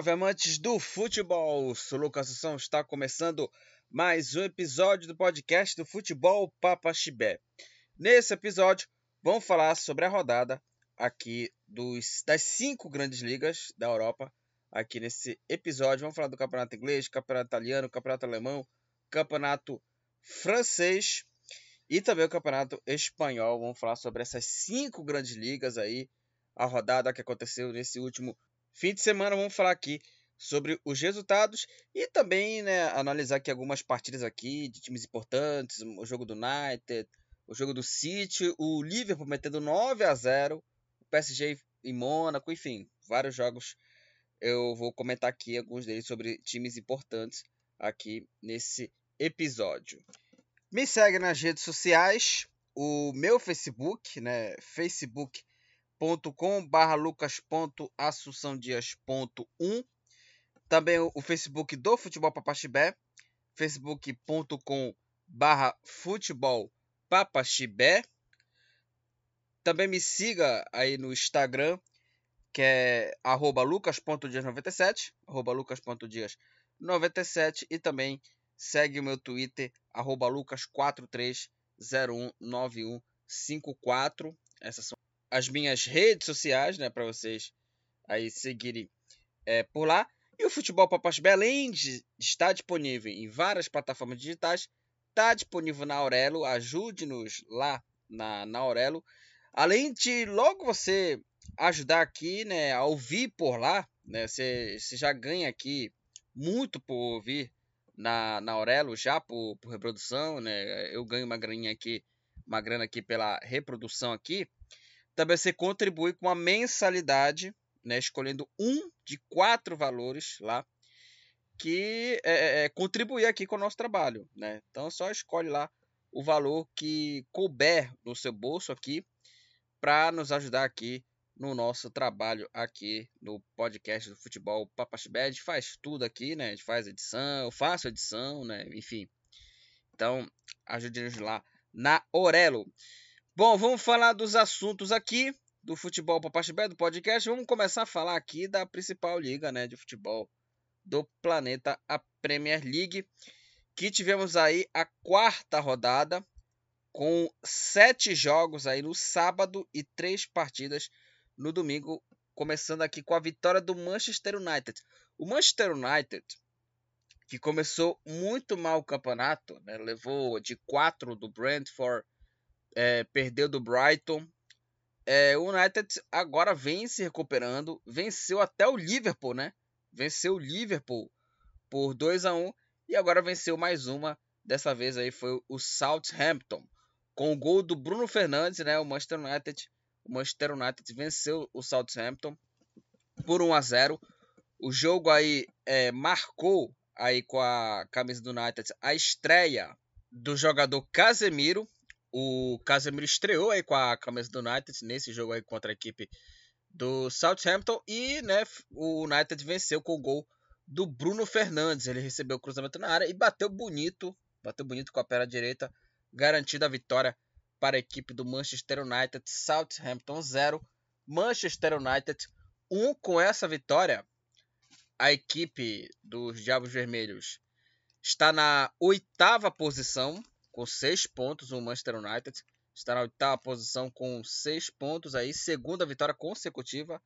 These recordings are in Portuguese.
Salve amantes do futebol! Sou Lucas Assunção, está começando mais um episódio do podcast do Futebol Papa Chibé. Nesse episódio, vamos falar sobre a rodada aqui dos, das cinco grandes ligas da Europa. Aqui nesse episódio, vamos falar do campeonato inglês, campeonato italiano, campeonato alemão, campeonato francês e também o campeonato espanhol. Vamos falar sobre essas cinco grandes ligas aí, a rodada que aconteceu nesse último fim de semana. Vamos falar aqui sobre os resultados e também né, analisar aqui algumas partidas aqui de times importantes, o jogo do United, o jogo do City, o Liverpool metendo 9 a 0, o PSG em Mônaco, enfim, vários jogos. Eu vou comentar aqui alguns deles sobre times importantes aqui nesse episódio. Me segue nas redes sociais, o meu Facebook, né, facebook.com.br lucas.assunçãodias.1 também o Facebook do Futebol Papaxibé, facebook.com barra futebol papaxibé. Também me siga aí no Instagram, que é arroba lucas.dias97, arroba lucas.dias97 e também segue o meu Twitter, arroba lucas43019154. Essas são as minhas redes sociais, né, para vocês aí seguirem é, por lá. E o Futebol Papas de estar disponível em várias plataformas digitais, está disponível na Aurelo. Ajude-nos lá na, na Aurelo. Além de logo você ajudar aqui, né, a ouvir por lá, né, você, você já ganha aqui muito por ouvir na, na Aurelo, já por, por reprodução, né, eu ganho uma graninha aqui, uma grana aqui pela reprodução aqui. Também você contribui com uma mensalidade né, escolhendo um de quatro valores lá que é, é, é, contribuir aqui com o nosso trabalho, né? Então só escolhe lá o valor que couber no seu bolso aqui para nos ajudar aqui no nosso trabalho aqui no podcast do futebol Papachibed. faz tudo aqui, né? A gente faz edição, eu faço edição, né? Enfim. Então, ajude-nos lá na Orelo. Bom, vamos falar dos assuntos aqui do futebol para parte B do podcast, vamos começar a falar aqui da principal liga né, de futebol do planeta, a Premier League, que tivemos aí a quarta rodada com sete jogos aí no sábado e três partidas no domingo, começando aqui com a vitória do Manchester United. O Manchester United, que começou muito mal o campeonato, né, levou de quatro do Brentford, é, perdeu do Brighton, é, o United agora vem se recuperando, venceu até o Liverpool, né? Venceu o Liverpool por 2 a 1 e agora venceu mais uma. Dessa vez aí foi o Southampton, com o gol do Bruno Fernandes, né? O Manchester United, o Manchester United venceu o Southampton por 1 a 0. O jogo aí é, marcou aí com a camisa do United a estreia do jogador Casemiro, o Casemiro estreou aí com a camisa do United nesse jogo aí contra a equipe do Southampton e né, o United venceu com o gol do Bruno Fernandes. Ele recebeu o cruzamento na área e bateu bonito, bateu bonito com a perna direita, garantindo a vitória para a equipe do Manchester United. Southampton 0, Manchester United 1 um, com essa vitória. A equipe dos Diabos Vermelhos está na oitava posição com seis pontos. O Manchester United está na oitava posição com seis pontos aí, segunda vitória consecutiva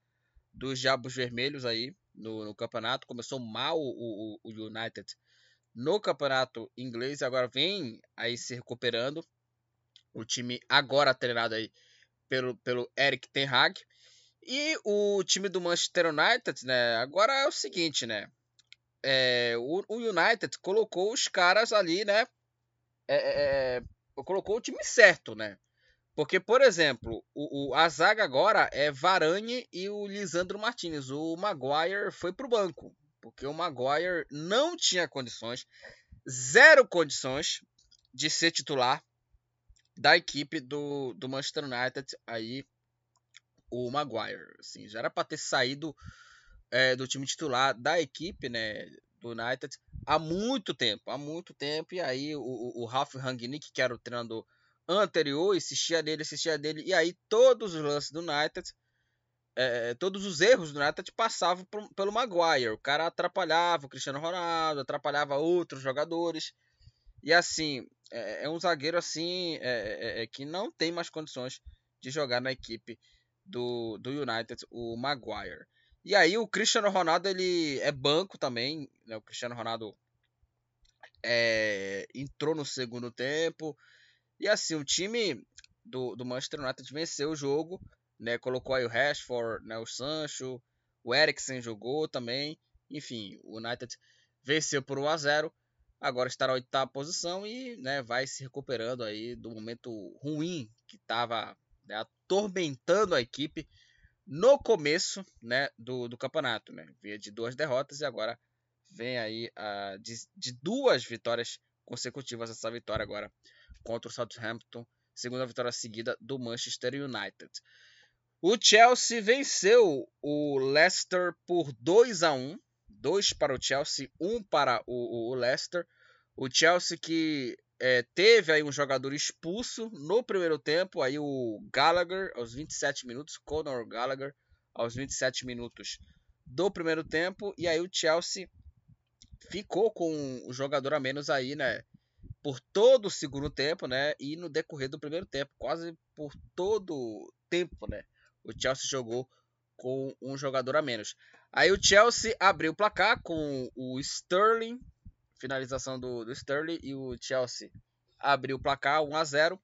dos Diabos Vermelhos aí no, no campeonato. Começou mal o, o, o, United no campeonato inglês, agora vem aí se recuperando. O time agora treinado aí pelo, pelo Eric Ten Hag. E o time do Manchester United, né? Agora é o seguinte, né? É, o, o United colocou os caras ali, né? É, é, é colocou o time certo, né? Porque, por exemplo, o, o, a zaga agora é Varane e o Lisandro Martinez. O Maguire foi pro banco. Porque o Maguire não tinha condições, zero condições de ser titular da equipe do, do Manchester United. Aí, o Maguire. Assim, já era para ter saído é, do time titular da equipe, né? do United há muito tempo, há muito tempo. E aí o, o Ralf Rangnick, que era o treinador anterior, insistia dele, insistia dele. E aí todos os lances do United é, todos os erros do United passavam por, pelo Maguire. O cara atrapalhava o Cristiano Ronaldo, atrapalhava outros jogadores. E assim, é, é um zagueiro assim é, é, é, que não tem mais condições de jogar na equipe do, do United, o Maguire. E aí o Cristiano Ronaldo ele é banco também, né? O Cristiano Ronaldo é, entrou no segundo tempo. E assim, o time do, do Manchester United venceu o jogo, né? Colocou aí o Rashford, né? o Sancho, o Eriksen jogou também. Enfim, o United venceu por 1 a 0 agora está na oitava posição e né, vai se recuperando aí do momento ruim que estava né, atormentando a equipe no começo né, do, do campeonato. Né? Via de duas derrotas e agora vem aí uh, de, de, duas vitórias consecutivas essa vitória agora contra o Southampton, segunda vitória seguida do Manchester United. O Chelsea venceu o Leicester por 2 a 1 2 para o Chelsea, 1 para o, o Leicester. O Chelsea que é, teve aí um jogador expulso no primeiro tempo, aí o Gallagher aos 27 minutos, Conor Gallagher aos 27 minutos do primeiro tempo, e aí o Chelsea ficou com o jogador a menos aí, né? Por todo o segundo tempo, né? E no decorrer do primeiro tempo, quase por todo o tempo, né? O Chelsea jogou com um jogador a menos. Aí o Chelsea abriu o placar com o Sterling, finalização do, do Sterling, e o Chelsea abriu o placar 1 a 0.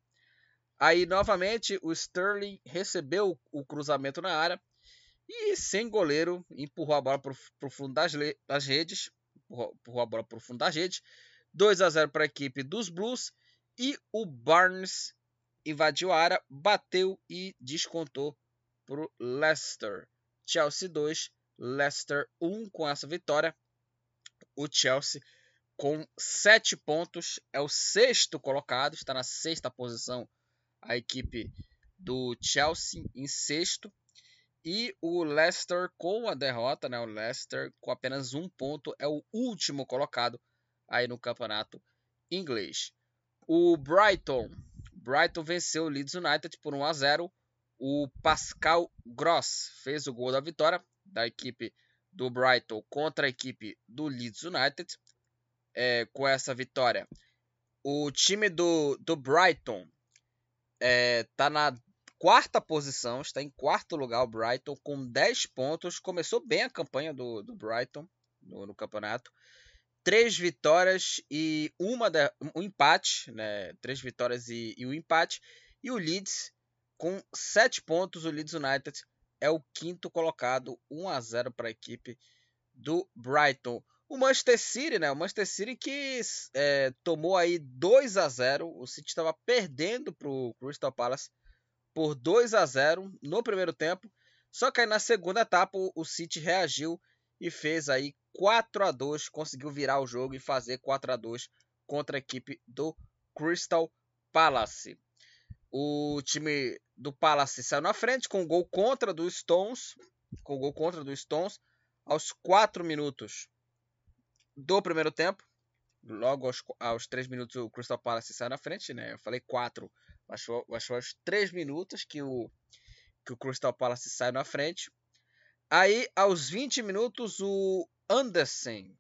Aí novamente o Sterling recebeu o cruzamento na área e sem goleiro empurrou a bola para o fundo das, das redes, empurrou a bola para o fundo das redes. 2 a 0 para a equipe dos Blues e o Barnes invadiu a área, bateu e descontou para o Leicester. Chelsea 2, Leicester 1 com essa vitória. O Chelsea com 7 pontos é o sexto colocado, está na sexta posição a equipe do Chelsea em sexto. E o Leicester com a derrota, né? O Leicester com apenas um ponto é o último colocado aí no campeonato inglês. O Brighton, Brighton venceu o Leeds United por 1 a 0. O Pascal Gross fez o gol da vitória da equipe do Brighton contra a equipe do Leeds United. É, com essa vitória, o time do, do Brighton está é, tá na quarta posição, está em quarto lugar o Brighton com 10 pontos. Começou bem a campanha do, do Brighton no, no campeonato. Três vitórias e uma de, um empate, né? Três vitórias e, e um empate. E o Leeds com 7 pontos, o Leeds United é o quinto colocado, 1 a 0 para a equipe do Brighton. O Manchester City, né? O Manchester City que é, tomou aí 2 a 0 O City estava perdendo para o Crystal Palace por 2 a 0 no primeiro tempo. Só que aí na segunda etapa o City reagiu e fez aí 4 a 2 conseguiu virar o jogo e fazer 4 a 2 contra a equipe do Crystal Palace. O time do Palace saiu na frente com o gol contra do Stones, com o gol contra do Stones aos 4 minutos do primeiro tempo. Logo aos, aos 3 minutos o Crystal Palace saiu na frente, né? Eu falei 4, achou, achou aos 3 minutos que o, que o Crystal Palace saiu na frente. Aí aos 20 minutos o Anderson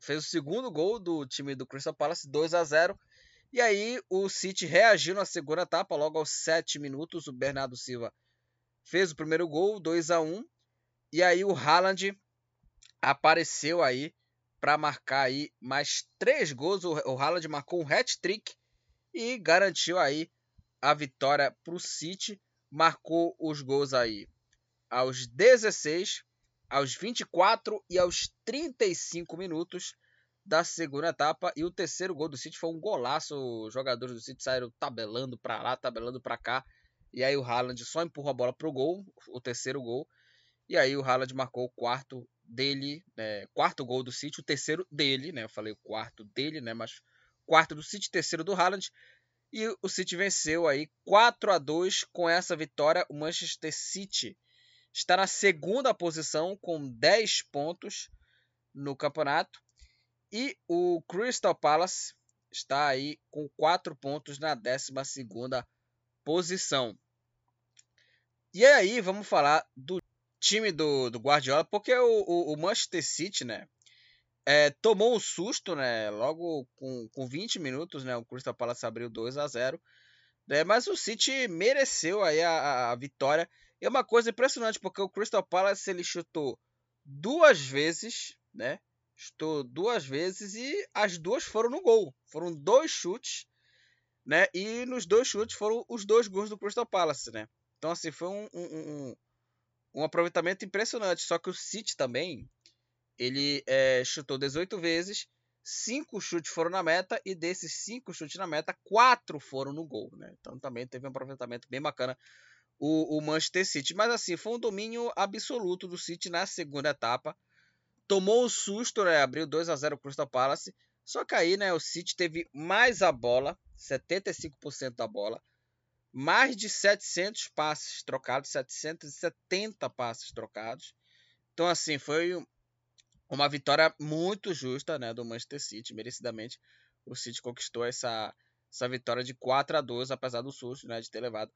fez o segundo gol do time do Crystal Palace, 2 a 0 e aí o City reagiu na segunda etapa, logo aos 7 minutos, o Bernardo Silva fez o primeiro gol, 2 a 1 E aí o Haaland apareceu aí para marcar aí mais três gols. O, Haaland marcou um hat-trick e garantiu aí a vitória para o City. Marcou os gols aí aos 16, aos 24 e aos 35 minutos da segunda etapa. E o terceiro gol do City foi um golaço. Os jogadores do City saíram tabelando para lá, tabelando para cá. E aí o Haaland só empurra a bola pro gol, o terceiro gol. E aí o Haaland marcou o quarto dele, né, quarto gol do City, o terceiro dele, né? Eu falei o quarto dele, né? Mas quarto do City, terceiro do Haaland. E o City venceu aí 4 a 2 com essa vitória. O Manchester City está na segunda posição com 10 pontos no campeonato. E o Crystal Palace está aí com 4 pontos na 12 posição. E aí, vamos falar do time do, do Guardiola, porque o, o, o Manchester City, né? É, tomou um susto, né? Logo com, com 20 minutos, né? O Crystal Palace abriu 2 a 0 né, Mas o City mereceu aí a, a, vitória. É uma coisa impressionante, porque o Crystal Palace ele chutou duas vezes, né? Chutou duas vezes e as duas foram no gol. Foram dois chutes, né? E nos dois chutes foram os dois gols do Crystal Palace, né? Então, assim, foi um, um, um, um aproveitamento impressionante. Só que o City também, ele é, chutou 18 vezes, cinco chutes foram na meta e desses cinco chutes na meta, quatro foram no gol, né? Então também teve um aproveitamento bem bacana o, o Manchester City. Mas assim, foi um domínio absoluto do City na segunda etapa. Tomou o susto, né? Abriu 2 a 0 o Crystal Palace. Só que aí, né, o City teve mais a bola, 75% da bola, mais de 700 passes trocados, 770 passes trocados. Então, assim, foi uma vitória muito justa, né, do Manchester City, merecidamente. O City conquistou essa, essa vitória de 4 a 2, apesar do susto, né, de ter levado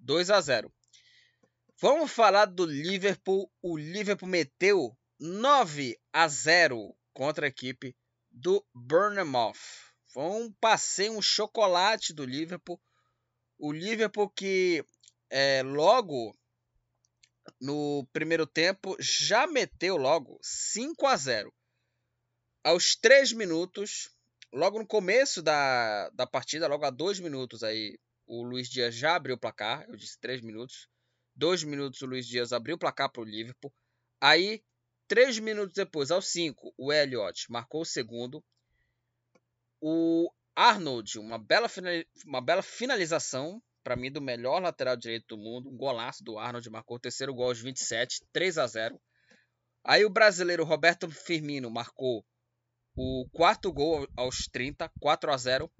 2 a 0. Vamos falar do Liverpool. O Liverpool meteu 9 a 0 contra a equipe do Bournemouth. Foi um passeio, um chocolate do Liverpool. O Liverpool que é, logo no primeiro tempo já meteu logo 5 a 0. Aos 3 minutos, logo no começo da, da partida, logo a 2 minutos aí, o Luiz Dias já abriu o placar. Eu disse 3 minutos. 2 minutos o Luiz Dias abriu o placar para o Liverpool. Aí Três minutos depois, aos 5, o Elliott marcou o segundo. O Arnold, uma bela, uma bela finalização, para mim, do melhor lateral direito do mundo. Um golaço do Arnold, marcou o terceiro gol aos 27, 3 a 0. Aí o brasileiro Roberto Firmino marcou o quarto gol aos 30, 4 a 0.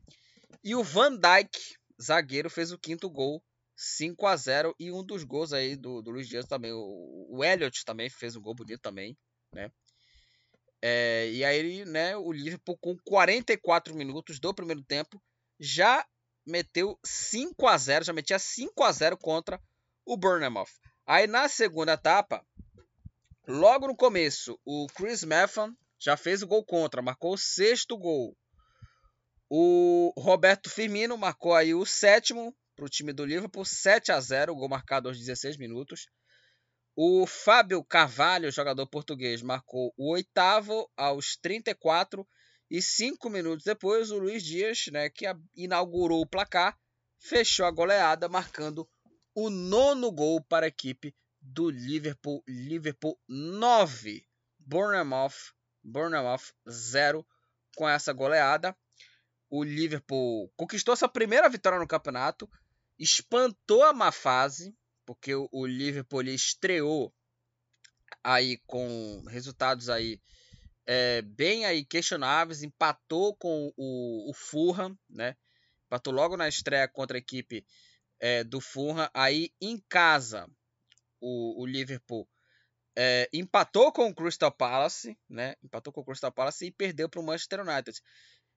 E o Van Dijk, zagueiro, fez o quinto gol 5 a 0 e um dos gols aí do, do Luiz Dias também, o, o Elliot também fez um gol bonito também, né? É, e aí, né, o Liverpool com 44 minutos do primeiro tempo já meteu 5 a 0, já metia 5 a 0 contra o Bournemouth. Aí na segunda etapa, logo no começo, o Chris Meffan já fez o gol contra, marcou o sexto gol. O Roberto Firmino marcou aí o sétimo para o time do Liverpool, 7 a 0, gol marcado aos 16 minutos. O Fábio Carvalho, jogador português, marcou o oitavo aos 34 e cinco minutos depois o Luiz Dias, né, que inaugurou o placar, fechou a goleada, marcando o nono gol para a equipe do Liverpool. Liverpool 9, Bournemouth, Bournemouth 0 com essa goleada. O Liverpool conquistou sua primeira vitória no campeonato, espantou a má fase, porque o, Liverpool estreou aí com resultados aí é, bem aí questionáveis, empatou com o, o Fulham, né? Empatou logo na estreia contra a equipe é, do Fulham. Aí em casa o, o Liverpool é, empatou com o Crystal Palace, né? Empatou com o Crystal Palace e perdeu para o Manchester United.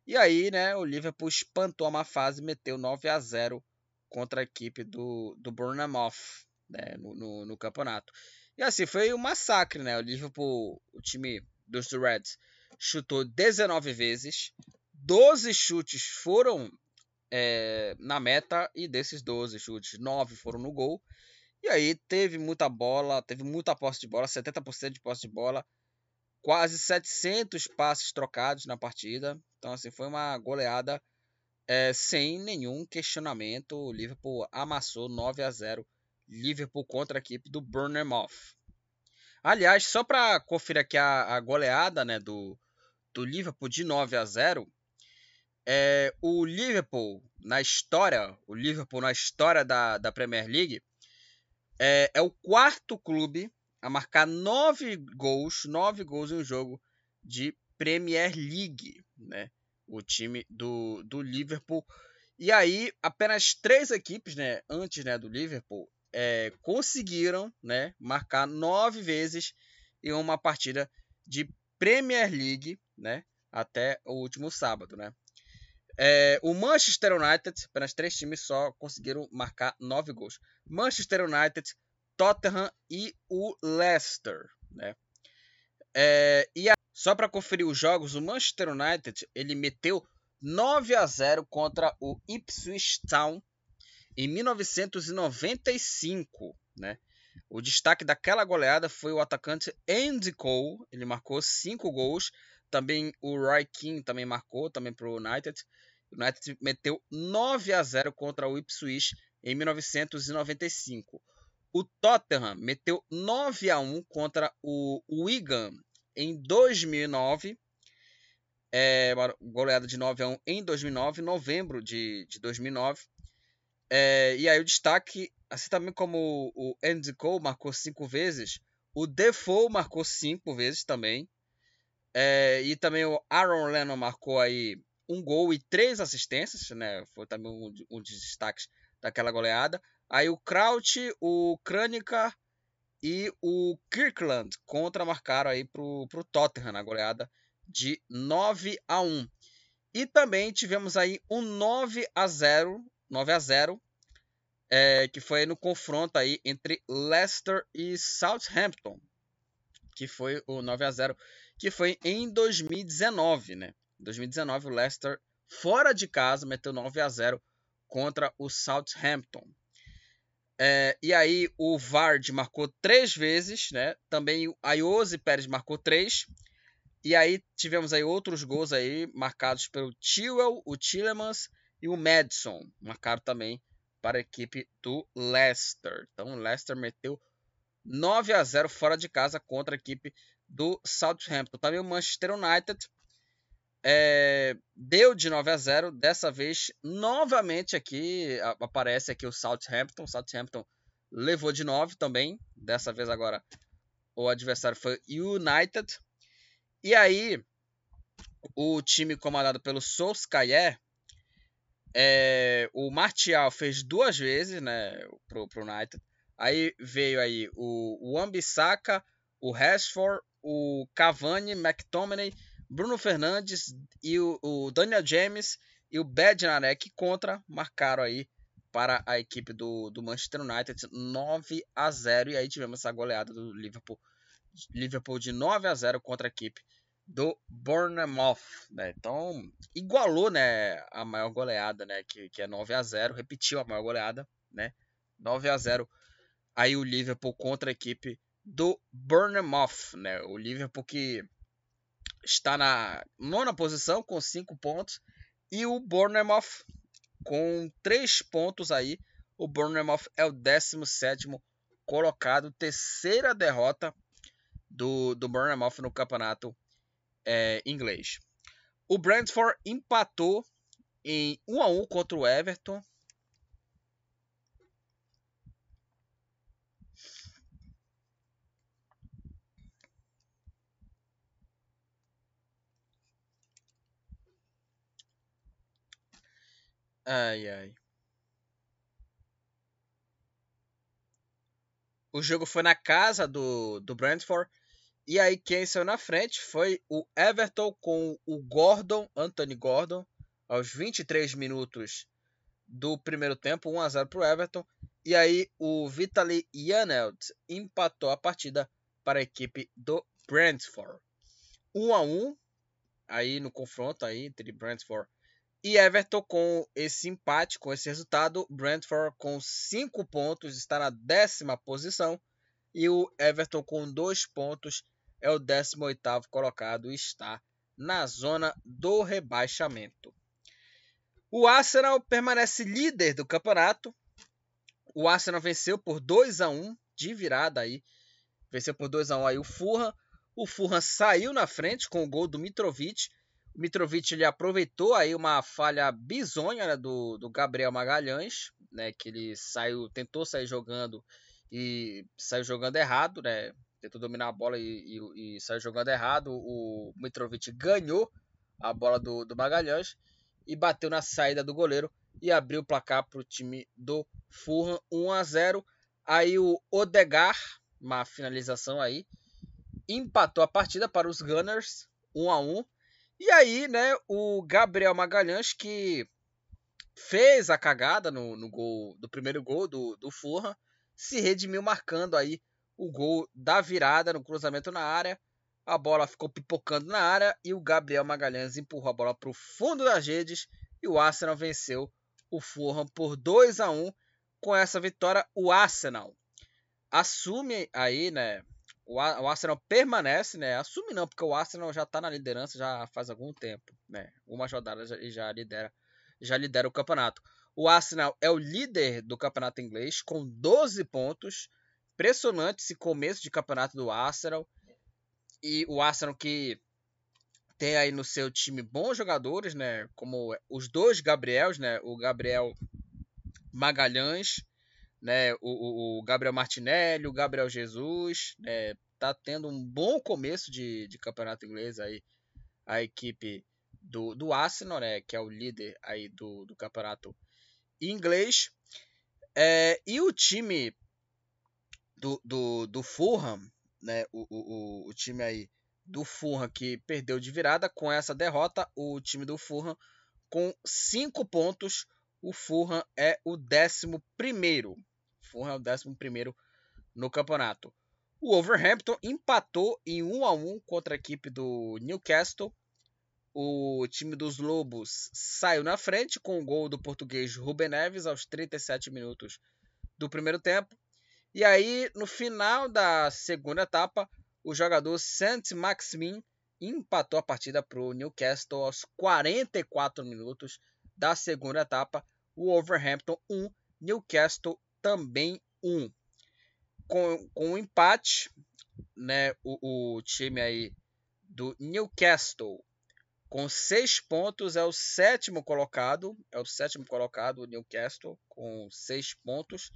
E aí, né, o Liverpool espantou a má fase, meteu 9 a 0 contra a equipe do, do Bournemouth né, no, no, no, campeonato. E assim, foi um massacre, né? O Liverpool, o time dos Reds, chutou 19 vezes, 12 chutes foram é, na meta e desses 12 chutes, 9 foram no gol. E aí teve muita bola, teve muita posse de bola, 70% de posse de bola, quase 700 passes trocados na partida. Então assim, foi uma goleada é, sem nenhum questionamento, o Liverpool amassou 9 a 0 Liverpool contra a equipe do Bournemouth. Aliás, só para conferir aqui a, a, goleada né, do, do Liverpool de 9 a 0, é, o Liverpool na história, o Liverpool na história da, da Premier League, é, é o quarto clube a marcar nove gols, nove gols em um jogo de Premier League, né? O time do, do Liverpool. E aí, apenas três equipes, né, antes né, do Liverpool, é, conseguiram né, marcar nove vezes em uma partida de Premier League, né, até o último sábado, né. É, o Manchester United, apenas três times só conseguiram marcar nove gols. Manchester United, Tottenham e o Leicester, né? É, e a, só para conferir os jogos, o Manchester United ele meteu 9 a 0 contra o Ipswich Town em 1995, né? O destaque daquela goleada foi o atacante Andy Cole, ele marcou 5 gols. Também o Roy King também marcou, também para o United. O United meteu 9 a 0 contra o Ipswich em 1995. O Tottenham meteu 9 a 1 contra o Wigan em 2009. É, goleada de 9 a 1 em 2009, novembro de, de 2009. É, e aí o destaque, assim também como o Andy Cole marcou 5 vezes, o Defoe marcou 5 vezes também. É, e também o Aaron Lennon marcou aí um gol e três assistências, né? Foi também um, um dos destaques daquela goleada. Aí o Kraut, o Kranica e o Kirkland contra marcaram aí pro, pro Tottenham na goleada de 9 a 1. E também tivemos aí um 9 a 0, 9 a 0, é, que foi no confronto aí entre Leicester e Southampton, que foi o 9 a 0 que foi em 2019, né? 2019 o Leicester fora de casa meteu 9 a 0 contra o Southampton. É, e aí o Vard marcou três vezes, né? Também o Ayose Pérez marcou três. E aí tivemos aí outros gols aí marcados pelo Chilwell, o Tillemans e o Madison. Marcaram também para a equipe do Leicester. Então o Leicester meteu 9 a 0 fora de casa contra a equipe do Southampton. Também o Manchester United é, deu de 9 a 0. Dessa vez, novamente aqui aparece aqui o Southampton. Southampton levou de 9 também. Dessa vez agora o adversário foi United. E aí o time comandado pelo Solskjaer, é, o Martial fez duas vezes, né, pro, pro United. Aí veio aí o, o Ambisaka, o Rashford, o Cavani, McTominay, Bruno Fernandes e o, o Daniel James e o Bednarek contra marcaram aí para a equipe do, do Manchester United 9 a 0 e aí tivemos essa goleada do Liverpool Liverpool de 9 a 0 contra a equipe do Bournemouth, né? Então, igualou, né, a maior goleada, né, que, que é 9 a 0, repetiu a maior goleada, né? 9 a 0 aí o Liverpool contra a equipe do Bournemouth, né? O Liverpool que está na nona posição com 5 pontos e o Bournemouth com 3 pontos aí. O Bournemouth é o 17 colocado, terceira derrota do, do Bournemouth no campeonato é, inglês. O Brentford empatou em 1 a 1 contra o Everton. Ai, ai. O jogo foi na casa do, do Brentford. E aí quem saiu na frente foi o Everton com o Gordon, Anthony Gordon, aos 23 minutos do primeiro tempo, 1 a 0 para o Everton. E aí o Vitaly Janelt empatou a partida para a equipe do Brentford. 1 a 1 aí no confronto aí entre Brentford e Everton com esse empate, com esse resultado, Brentford com 5 pontos está na décima posição e o Everton com 2 pontos é o 18º colocado e está na zona do rebaixamento. O Arsenal permanece líder do campeonato. O Arsenal venceu por 2 a 1 de virada aí. Venceu por 2 a 1 aí o Fulham. O Fulham saiu na frente com o gol do Mitrovic Mitrovic ele aproveitou aí uma falha bizonha né, do, do Gabriel Magalhães, né, que ele saiu, tentou sair jogando e saiu jogando errado, né, tentou dominar a bola e, e, e saiu jogando errado. O Mitrovic ganhou a bola do, do Magalhães e bateu na saída do goleiro e abriu o placar para o time do Fulham 1 a 0. Aí o Odegar, uma finalização aí, empatou a partida para os Gunners 1 a 1. E aí, né, o Gabriel Magalhães, que fez a cagada no, no gol do primeiro gol do, do se redimiu marcando aí o gol da virada no cruzamento na área. A bola ficou pipocando na área e o Gabriel Magalhães empurrou a bola para o fundo das redes e o Arsenal venceu o Fulham por 2 a 1. Com essa vitória, o Arsenal assume aí, né? O Arsenal permanece, né? Assume não, porque o Arsenal já está na liderança já faz algum tempo, né? Uma rodada já, já lidera, já lidera o campeonato. O Arsenal é o líder do campeonato inglês com 12 pontos. Impressionante esse começo de campeonato do Arsenal. E o Arsenal que tem aí no seu time bons jogadores, né? Como os dois Gabriels, né? O Gabriel Magalhães, né? O, o, Gabriel Martinelli, o Gabriel Jesus, né? Tá tendo um bom começo de, de campeonato inglês aí a equipe do, do Arsenal, né? Que é o líder aí do, do campeonato inglês. É, e o time do, do, do Fulham, né? O, o, o time aí do Fulham que perdeu de virada. Com essa derrota, o time do Fulham com 5 pontos. O Fulham é o 11 primeiro. Fulham é o 11 primeiro no campeonato. O Wolverhampton empatou em 1 a 1 contra a equipe do Newcastle. O time dos Lobos saiu na frente com o gol do português Ruben Neves aos 37 minutos do primeiro tempo. E aí, no final da segunda etapa, o jogador Saint-Maximin empatou a partida para o Newcastle aos 44 minutos da segunda etapa. O Wolverhampton 1, Newcastle também 1. Com, com um empate, né, o, o time aí do Newcastle com seis pontos é o sétimo colocado, é o sétimo colocado o Newcastle com seis pontos.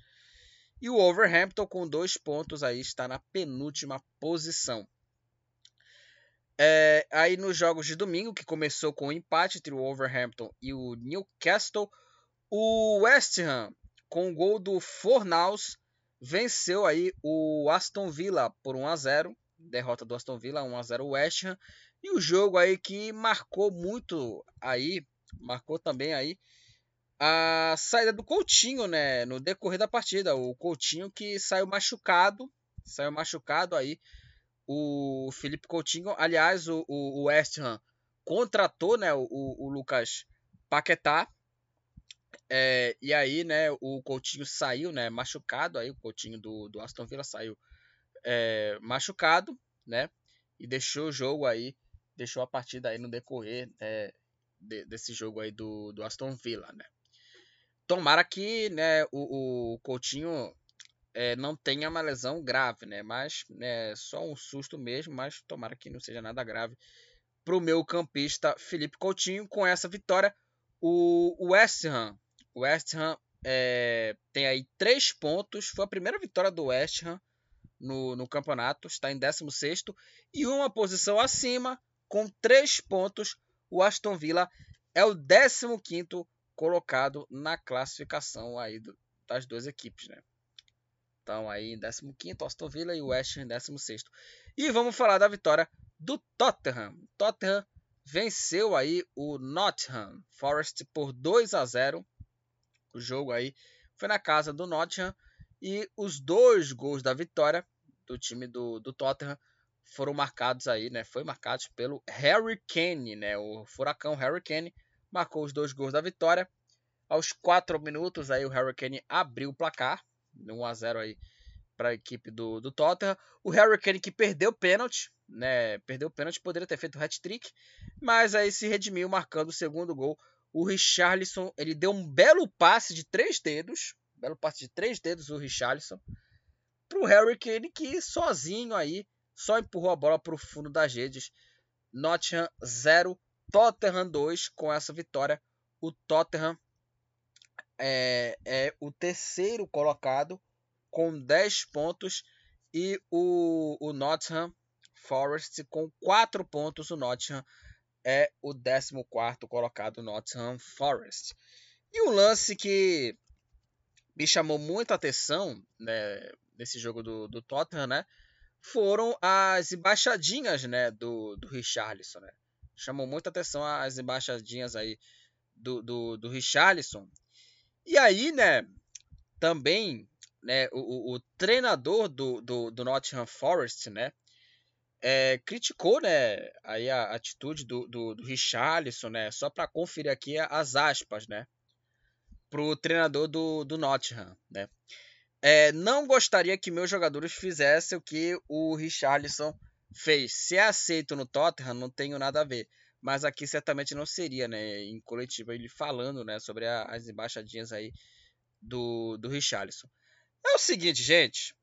E o Overhampton com dois pontos aí está na penúltima posição. É, aí nos jogos de domingo, que começou com o um empate entre o Overhampton e o Newcastle, o West Ham, com o gol do Fornaus, venceu aí o Aston Villa por 1 a 0 derrota do Aston Villa 1 a 0 West Ham e o jogo aí que marcou muito aí marcou também aí a saída do Coutinho, né, no decorrer da partida. O Coutinho que saiu machucado, saiu machucado aí. O Felipe Coutinho, aliás, o, o West Ham contratou, né, o, o Lucas Paquetá. É, e aí, né, o Coutinho saiu, né, machucado. Aí o Coutinho do, do Aston Villa saiu é, machucado, né, e deixou o jogo aí, deixou a partida aí no decorrer é, de, desse jogo aí do, do Aston Villa, né. Tomara que né, o, o Coutinho é, não tenha uma lesão grave, né? Mas é só um susto mesmo, mas tomara que não seja nada grave para o meu campista Felipe Coutinho. Com essa vitória, o West Ham, o West Ham é, tem aí três pontos. Foi a primeira vitória do West Ham no, no campeonato, está em 16 e uma posição acima, com três pontos. O Aston Villa é o 15 colocado na classificação aí do, das duas equipes, né? Então aí em 15 Aston Villa e o West Ham em 16 E vamos falar da vitória do Tottenham. Tottenham venceu aí o Nottingham Forest por 2 a 0. O jogo aí foi na casa do Nottingham e os dois gols da vitória do time do, do Tottenham foram marcados aí, né? Foi marcados pelo Harry Kane, né? O furacão Harry Kane marcou os dois gols da vitória. Aos 4 minutos, aí o Harry Kane abriu o placar, 1 a 0 aí para a equipe do, do Tottenham. O Harry Kane que perdeu o pênalti, né? Perdeu o pênalti, poderia ter feito o hat-trick, mas aí se redimiu marcando o segundo gol. O Richarlison, ele deu um belo passe de três dedos, belo passe de três dedos o Richarlison para o Harry Kane que sozinho aí só empurrou a bola para o fundo das redes. Nottingham 0, Tottenham 2 com essa vitória. O Tottenham é, é o terceiro colocado com 10 pontos e o, o Nottingham Forest com 4 pontos. O Nottingham é o 14 colocado, Nottingham Forest. E um lance que me chamou muita atenção né, nesse jogo do, do Tottenham, né? Foram as embaixadinhas né, do, do Richarlison, né? chamou muita atenção as embaixadinhas aí do, do, do Richarlison. E aí, né, também né, o, o, treinador do, do, do Nottingham Forest, né, é, criticou, né, aí a atitude do, do, do Richarlison, né, só para conferir aqui as aspas, né, pro treinador do, do Nottingham, né. É, não gostaria que meus jogadores fizessem o que o Richarlison fez. Se é aceito no Tottenham, não tenho nada a ver. Mas aqui certamente não seria, né? Em coletivo, ele falando, né? Sobre a, as embaixadinhas aí do, do Richarlison. É o seguinte, gente.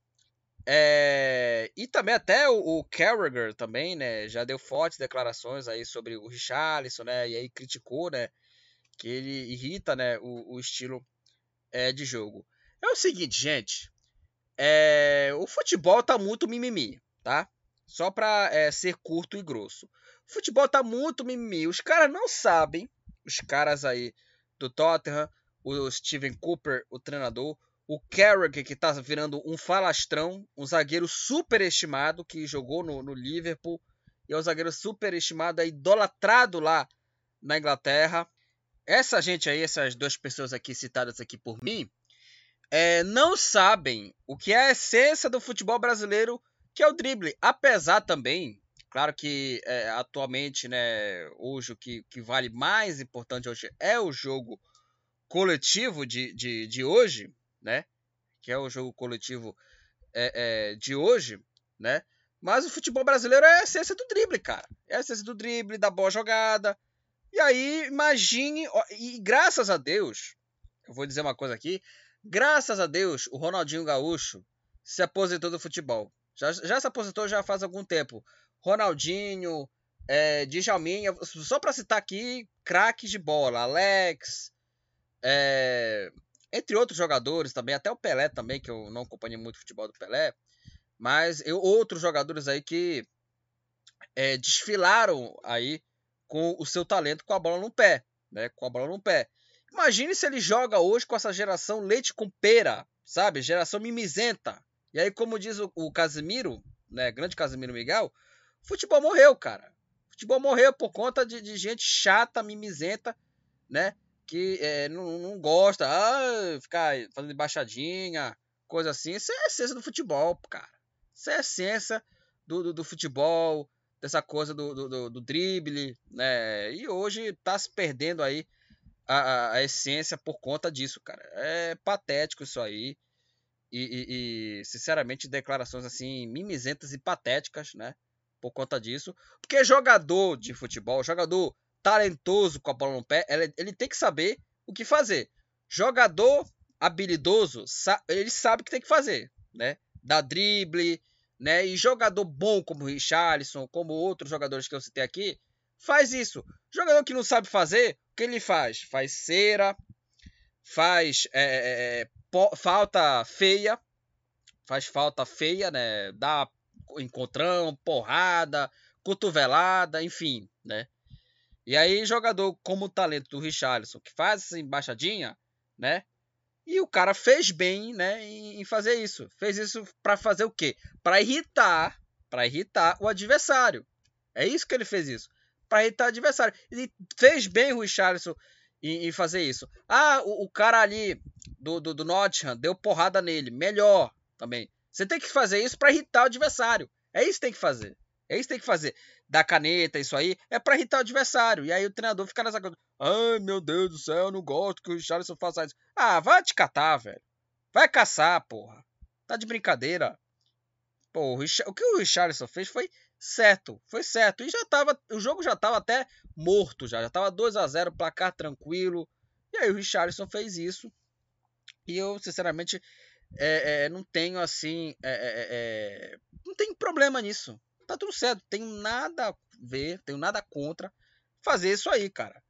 É... E também até o, o Carragher também, né? Já deu fortes declarações aí sobre o Richarlison, né? E aí criticou, né? Que ele irrita, né? O, o estilo é, de jogo. É o seguinte, gente. É... O futebol tá muito mimimi, tá? Só pra é, ser curto e grosso. O futebol tá muito mimimi. Os caras não sabem. Os caras aí do Tottenham, o Steven Cooper, o treinador, o Carrick, que tá virando um falastrão, um zagueiro superestimado que jogou no, no Liverpool, e é um zagueiro superestimado, é idolatrado lá na Inglaterra. Essa gente aí, essas duas pessoas aqui citadas aqui por mim, é, não sabem o que é a essência do futebol brasileiro, que é o drible. Apesar também, claro que é, atualmente, né, hoje o que, que vale mais importante hoje é o jogo coletivo de, de, de hoje, né? Que é o jogo coletivo é, é, de hoje, né? Mas o futebol brasileiro é a essência do drible, cara. É a essência do drible, da boa jogada. E aí, imagine. E graças a Deus, eu vou dizer uma coisa aqui. Graças a Deus, o Ronaldinho Gaúcho se aposentou do futebol. Já, já se aposentou já faz algum tempo. Ronaldinho, é, Djalminha, só para citar aqui, craques de bola. Alex, é, entre outros jogadores também, até o Pelé também, que eu não acompanhei muito o futebol do Pelé, mas eu, outros jogadores aí que é, desfilaram aí com o seu talento com a bola no pé, né? Com a bola no pé. Imagine se ele joga hoje com essa geração leite com pera, sabe? Geração mimizenta. E aí, como diz o, o Casimiro, né? Grande Casimiro Miguel, futebol morreu, cara. Futebol morreu por conta de, de gente chata, mimizenta, né? Que é, não, não gosta, ah, ficar fazendo embaixadinha, coisa assim. Isso é a essência do futebol, cara. Isso é a essência do, do, do futebol, dessa coisa do, do, do, drible, né? E hoje tá se perdendo aí a, a, a, essência por conta disso, cara. É patético isso aí. E, e, e, sinceramente, declarações assim, mimizentas e patéticas, né? Por conta disso. Porque jogador de futebol, jogador talentoso com a bola no pé, ele, tem que saber o que fazer. Jogador habilidoso, ele sabe o que tem que fazer, né? Dar drible, né? E jogador bom como o Richarlison, como outros jogadores que eu citei aqui, faz isso. Jogador que não sabe fazer, o que ele faz? Faz cera, faz é, é, é falta feia, faz falta feia, né? Dá encontrão, porrada, cotovelada, enfim, né? E aí, jogador como o talento do Richarlison, que faz essa embaixadinha, né? E o cara fez bem, né, em fazer isso. Fez isso para fazer o quê? Para irritar, para irritar o adversário. É isso que ele fez isso, para irritar o adversário. Ele fez bem o Richarlison em, em fazer isso. Ah, o, o cara ali do, do, do Nottingham deu porrada nele, melhor também. Você tem que fazer isso para irritar o adversário. É isso que tem que fazer. É isso que tem que fazer da caneta, isso aí, é para irritar o adversário. E aí o treinador fica nessa coisa. Ai, meu Deus do céu, eu não gosto que o Richarlison faça isso. Ah, vai te catar, velho. Vai caçar, porra. Tá de brincadeira. Pô, o, o que o Richarlison fez foi certo. Foi certo. E já tava. O jogo já tava até morto já. Já tava 2 a 0 placar tranquilo. E aí o Richarlison fez isso. E eu, sinceramente, é, é, não tenho assim. É, é, é não tem problema nisso tá tudo certo. Tenho nada a ver, tenho nada contra fazer isso aí, cara.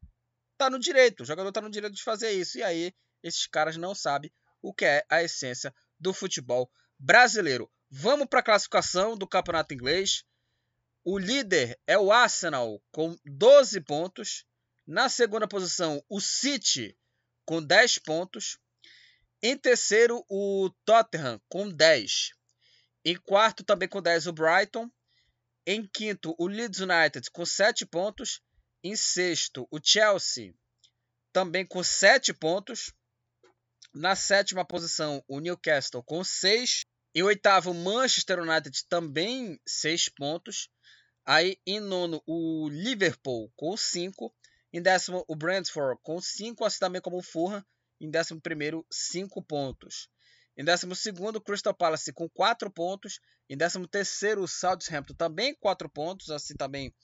Tá no direito, o jogador tá no direito de fazer isso. E aí, esses caras não sabem o que é a essência do futebol brasileiro. Vamos para a classificação do campeonato inglês. O líder é o Arsenal com 12 pontos. Na segunda posição, o City com 10 pontos. Em terceiro, o Tottenham com 10. Em quarto, também com 10, o Brighton. Em quinto, o Leeds United com 7 pontos. Em sexto, o Chelsea também com 7 pontos. Na sétima posição, o Newcastle com 6. Em oitavo, o Manchester United também 6 pontos. Aí em nono, o Liverpool com 5. Em décimo, o Brentford com 5, assim também como o Fulham. Em décimo primeiro, 5 pontos. Em décimo segundo, o Crystal Palace com 4 pontos. Em décimo terceiro, o Southampton também 4 pontos, assim também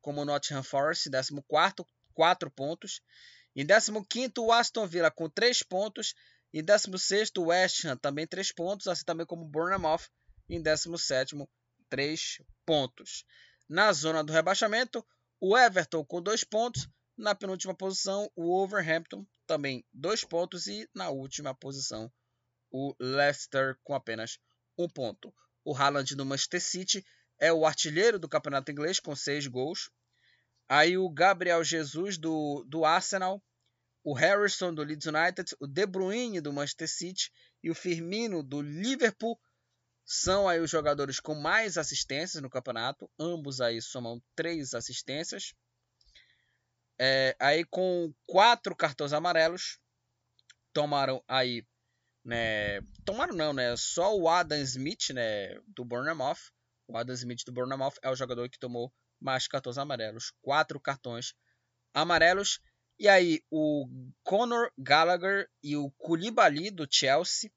como o Nottingham Forest. Em décimo quarto, 4 pontos. Em décimo quinto, o Aston Villa com 3 pontos. Em 16 o West Ham também 3 pontos, assim também como o Bournemouth. Em 17 3 pontos. Na zona do rebaixamento, o Everton com 2 pontos. Na penúltima posição, o Wolverhampton também 2 pontos. E na última posição, o Leicester com apenas 1 um ponto. O Haaland do Manchester City é o artilheiro do campeonato inglês com 6 gols. Aí o Gabriel Jesus do, do Arsenal o Harrison do Leeds United, o De Bruyne do Manchester City e o Firmino do Liverpool são aí os jogadores com mais assistências no campeonato. Ambos aí somam três assistências. É, aí com quatro cartões amarelos tomaram aí, né? Tomaram não, né? Só o Adam Smith, né? Do Bournemouth. O Adam Smith do Bournemouth é o jogador que tomou mais cartões amarelos. Quatro cartões amarelos. E aí, o Conor Gallagher e o Koulibaly do Chelsea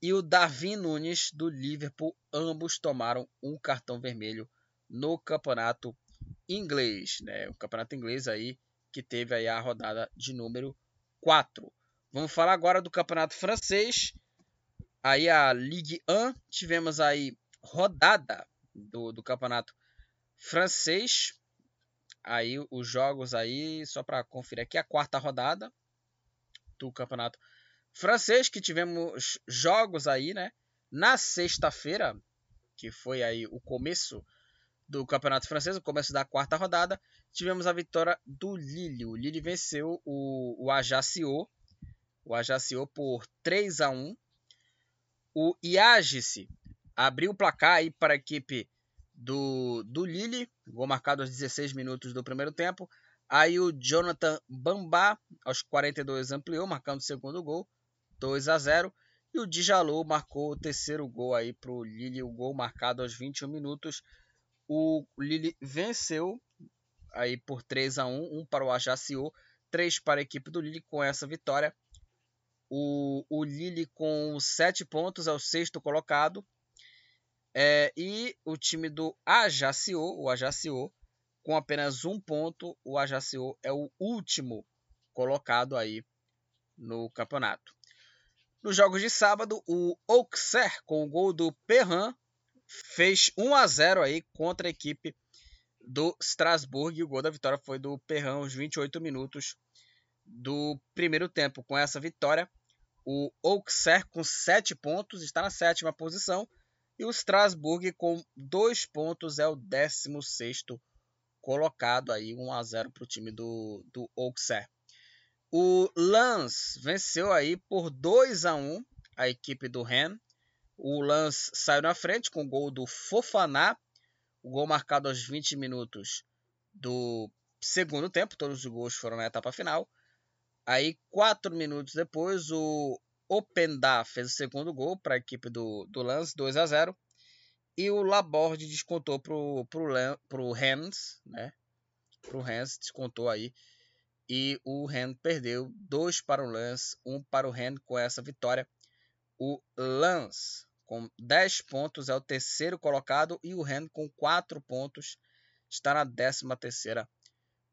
e o Darwin Nunes do Liverpool, ambos tomaram um cartão vermelho no campeonato inglês, né? O campeonato inglês aí que teve aí a rodada de número 4. Vamos falar agora do campeonato francês. Aí a Ligue 1, tivemos aí rodada do, do campeonato francês aí os jogos aí, só para conferir aqui, a quarta rodada do campeonato francês, que tivemos jogos aí, né? Na sexta-feira, que foi aí o começo do campeonato francês, o começo da quarta rodada, tivemos a vitória do Lille. O Lille venceu o, o Ajaccio, o Ajaccio por 3 a 1. O Iagice abriu o placar aí para a equipe do, do Lille, gol marcado aos 16 minutos do primeiro tempo. Aí o Jonathan Bambá, aos 42, ampliou, marcando o segundo gol, 2 a 0. E o Djalou marcou o terceiro gol aí para o Lille, o gol marcado aos 21 minutos. O Lille venceu aí por 3 a 1, um para o Ajaccio, 3 para a equipe do Lille com essa vitória. O, o Lille com 7 pontos é o sexto colocado. É, e o time do Ajaccio, o Ajaccio, com apenas um ponto, o Ajaccio é o último colocado aí no campeonato. Nos jogos de sábado, o Auxerre, com o gol do Perrin, fez 1 a 0 aí contra a equipe do Strasbourg. E o gol da vitória foi do Perrin aos 28 minutos do primeiro tempo. Com essa vitória, o Auxerre, com 7 pontos, está na sétima posição e o Strasbourg, com dois pontos, é o 16 colocado. Aí 1 a 0 para o time do, do Auxerre. O Lens venceu aí por 2 a 1 a equipe do Rennes. O Lens saiu na frente com o gol do Fofaná. O gol marcado aos 20 minutos do segundo tempo. Todos os gols foram na etapa final. Aí, quatro minutos depois, o Openda fez o segundo gol para a equipe do, do Lance, 2 a 0 E o Laborde descontou para o pro Rennes, né? Para o Rennes, descontou aí. E o Rennes perdeu 2 para o Lance, 1 um para o Rennes com essa vitória. O Lance, com 10 pontos, é o terceiro colocado. E o Rennes, com 4 pontos, está na 13 terceira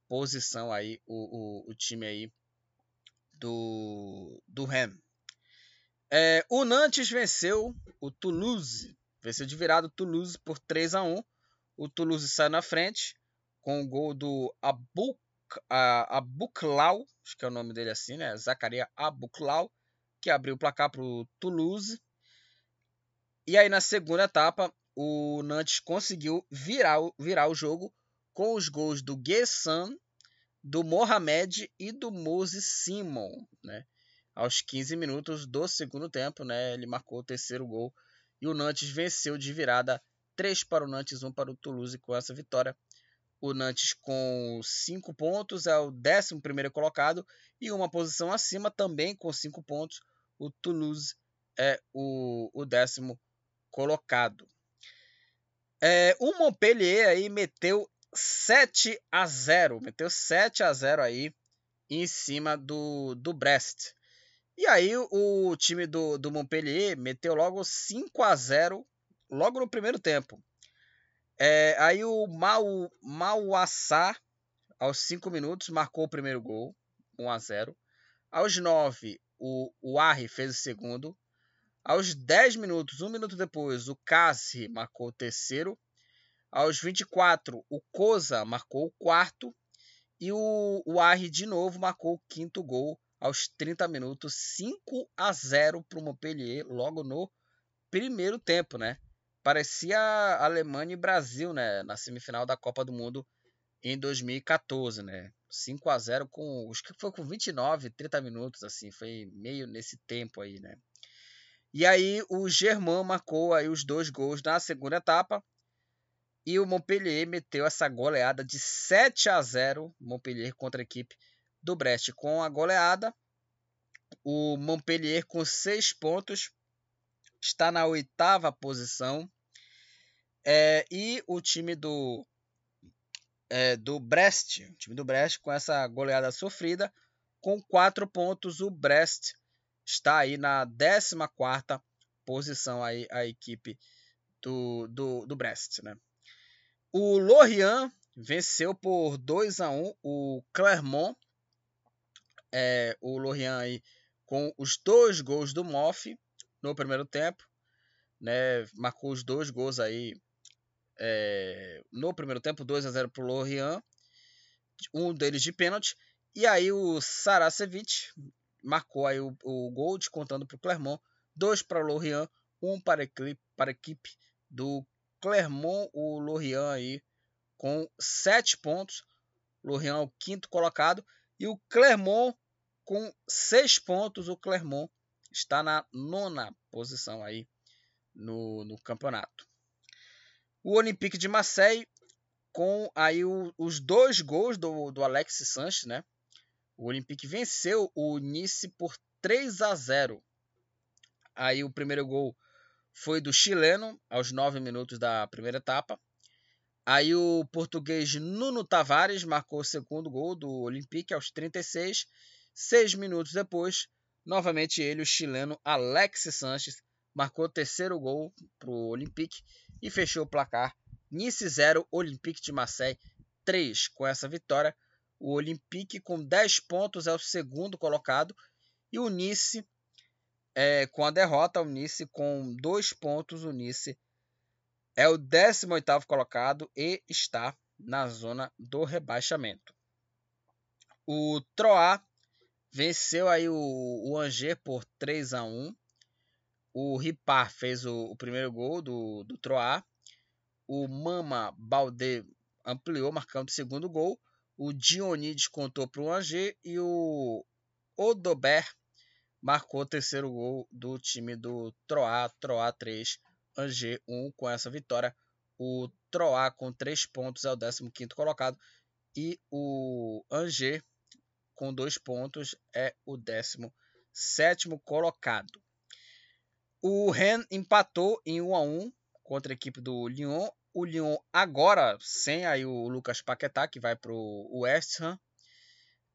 posição aí. O, o, o time aí do, do Rennes. É, o Nantes venceu o Toulouse. Venceu de virada o Toulouse por 3 a 1 O Toulouse sai na frente com o gol do Abuk, Abuklau, acho que é o nome dele assim, né? Zacaria Abuklau, que abriu o placar para o Toulouse. E aí na segunda etapa, o Nantes conseguiu virar, virar o jogo com os gols do Guessan, do Mohamed e do Moses Simon, né? aos 15 minutos do segundo tempo, né? Ele marcou o terceiro gol e o Nantes venceu de virada 3 para o Nantes, 1 para o Toulouse com essa vitória. O Nantes com 5 pontos é o 11 colocado e uma posição acima também com 5 pontos. o Toulouse é o, o décimo colocado. É, o Montpellier aí meteu 7 a 0, meteu 7 a 0 aí em cima do, do Brest. E aí o time do, do Montpellier meteu logo 5 a 0 logo no primeiro tempo. É, aí o Mau, Mauassá, aos 5 minutos, marcou o primeiro gol, 1 a 0 Aos 9, o, o Arri fez o segundo. Aos 10 minutos, um minuto depois, o Cassi marcou o terceiro. Aos 24, o Cosa marcou o quarto. E o, o Arri de novo marcou o quinto gol aos 30 minutos, 5 a 0 para o Montpellier, logo no primeiro tempo, né? Parecia Alemanha e Brasil, né? Na semifinal da Copa do Mundo em 2014, né? 5 a 0 com, acho que foi com 29, 30 minutos, assim, foi meio nesse tempo aí, né? E aí o Germain marcou aí os dois gols na segunda etapa. E o Montpellier meteu essa goleada de 7 a 0 Montpellier contra a equipe do Brest. Com a goleada, o Montpellier com 6 pontos está na oitava posição. É, e o time do, é, do Brest, o time do Brest com essa goleada sofrida, com 4 pontos, o Brest está aí na 14 posição aí a equipe do, do, do Brest, né? O Lorient venceu por 2 a 1 o Clermont. É, o Lorient aí com os dois gols do Moff no primeiro tempo, né? Marcou os dois gols aí é, no primeiro tempo, 2 a 0 para o Lorient, um deles de pênalti. E aí o Saracevic marcou aí o, o gol, descontando para o Clermont. Dois para o Lorient, um para a, equipe, para a equipe do Clermont. O Lorient aí com sete pontos. Lorient é o quinto colocado. E o Clermont com seis pontos. O Clermont está na nona posição aí no, no campeonato. O Olympique de Marseille com aí o, os dois gols do, do Alex Sanches, né? O Olympique venceu o Nice por 3 a 0. Aí o primeiro gol foi do chileno aos 9 minutos da primeira etapa. Aí o português Nuno Tavares marcou o segundo gol do Olympique aos 36. Seis minutos depois, novamente ele, o chileno Alex Sanches, marcou o terceiro gol para o Olympique e fechou o placar Nice 0, Olympique de Marseille 3. Com essa vitória, o Olympique, com 10 pontos, é o segundo colocado. E o Nice, é, com a derrota, o Nice com 2 pontos, o Nice é o 18º colocado e está na zona do rebaixamento. O Troyes venceu aí o, o Angers por 3 a 1. O Ripar fez o, o primeiro gol do, do Troyes. O Mama Baldé ampliou, marcando o segundo gol. O Dionídes contou para o Angers e o Odobert marcou o terceiro gol do time do Troá, Troá 3, Angers 1 com essa vitória. O Troá com 3 pontos é o 15 colocado e o Angers com 2 pontos é o 17 colocado. O Rennes empatou em 1 a 1 contra a equipe do Lyon o Lyon agora, sem aí o Lucas Paquetá, que vai para o West Ham,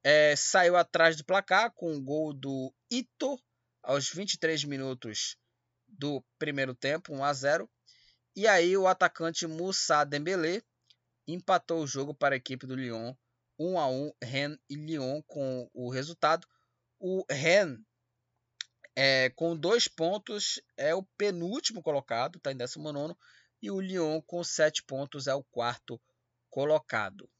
é, saiu atrás do placar com o gol do Ito aos 23 minutos do primeiro tempo, 1 a 0. E aí o atacante Moussa Dembélé empatou o jogo para a equipe do Lyon, 1 a 1, Rennes e Lyon com o resultado. O Rennes é, com dois pontos é o penúltimo colocado, está em 19 e o Lyon com 7 pontos é o quarto colocado.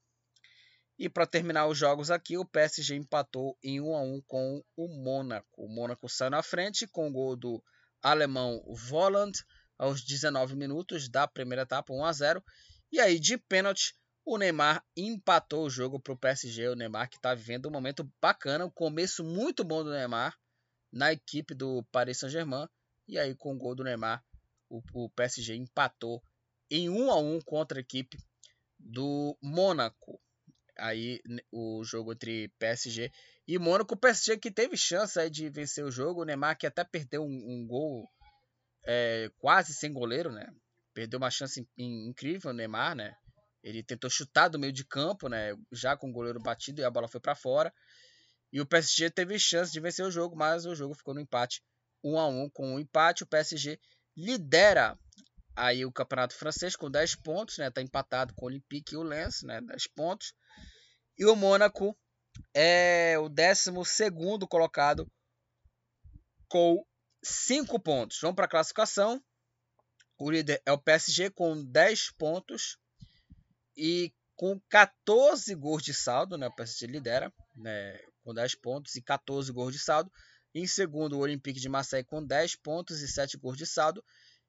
E para terminar os jogos aqui, o PSG empatou em 1 a 1 com o Mônaco. O Mônaco saiu na frente com o gol do alemão Volland aos 19 minutos da primeira etapa, 1 a 0. E aí de pênalti, o Neymar empatou o jogo para o PSG. O Neymar que está vivendo um momento bacana, um começo muito bom do Neymar na equipe do Paris Saint-Germain. E aí com o gol do Neymar, o, o PSG empatou em 1 a 1 contra a equipe do Mônaco. Aí o jogo entre PSG e Mônaco. O PSG que teve chance de vencer o jogo. O Neymar que até perdeu um, um gol é, quase sem goleiro, né? Perdeu uma chance incrível, o Neymar, né? Ele tentou chutar do meio de campo, né? Já com o goleiro batido e a bola foi para fora. E o PSG teve chance de vencer o jogo, mas o jogo ficou no empate 1 a 1 com o um empate. O PSG lidera aí o campeonato francês com 10 pontos, né? Tá empatado com o Olympique e o Lens, né? 10 pontos. E o Mônaco é o 12 colocado com 5 pontos. Vamos para a classificação. O líder é o PSG com 10 pontos e com 14 gols de saldo, né? O PSG lidera, né? Com 10 pontos e 14 gols de saldo. Em segundo, o Olympique de Marseille com 10 pontos e 7 gols de saldo.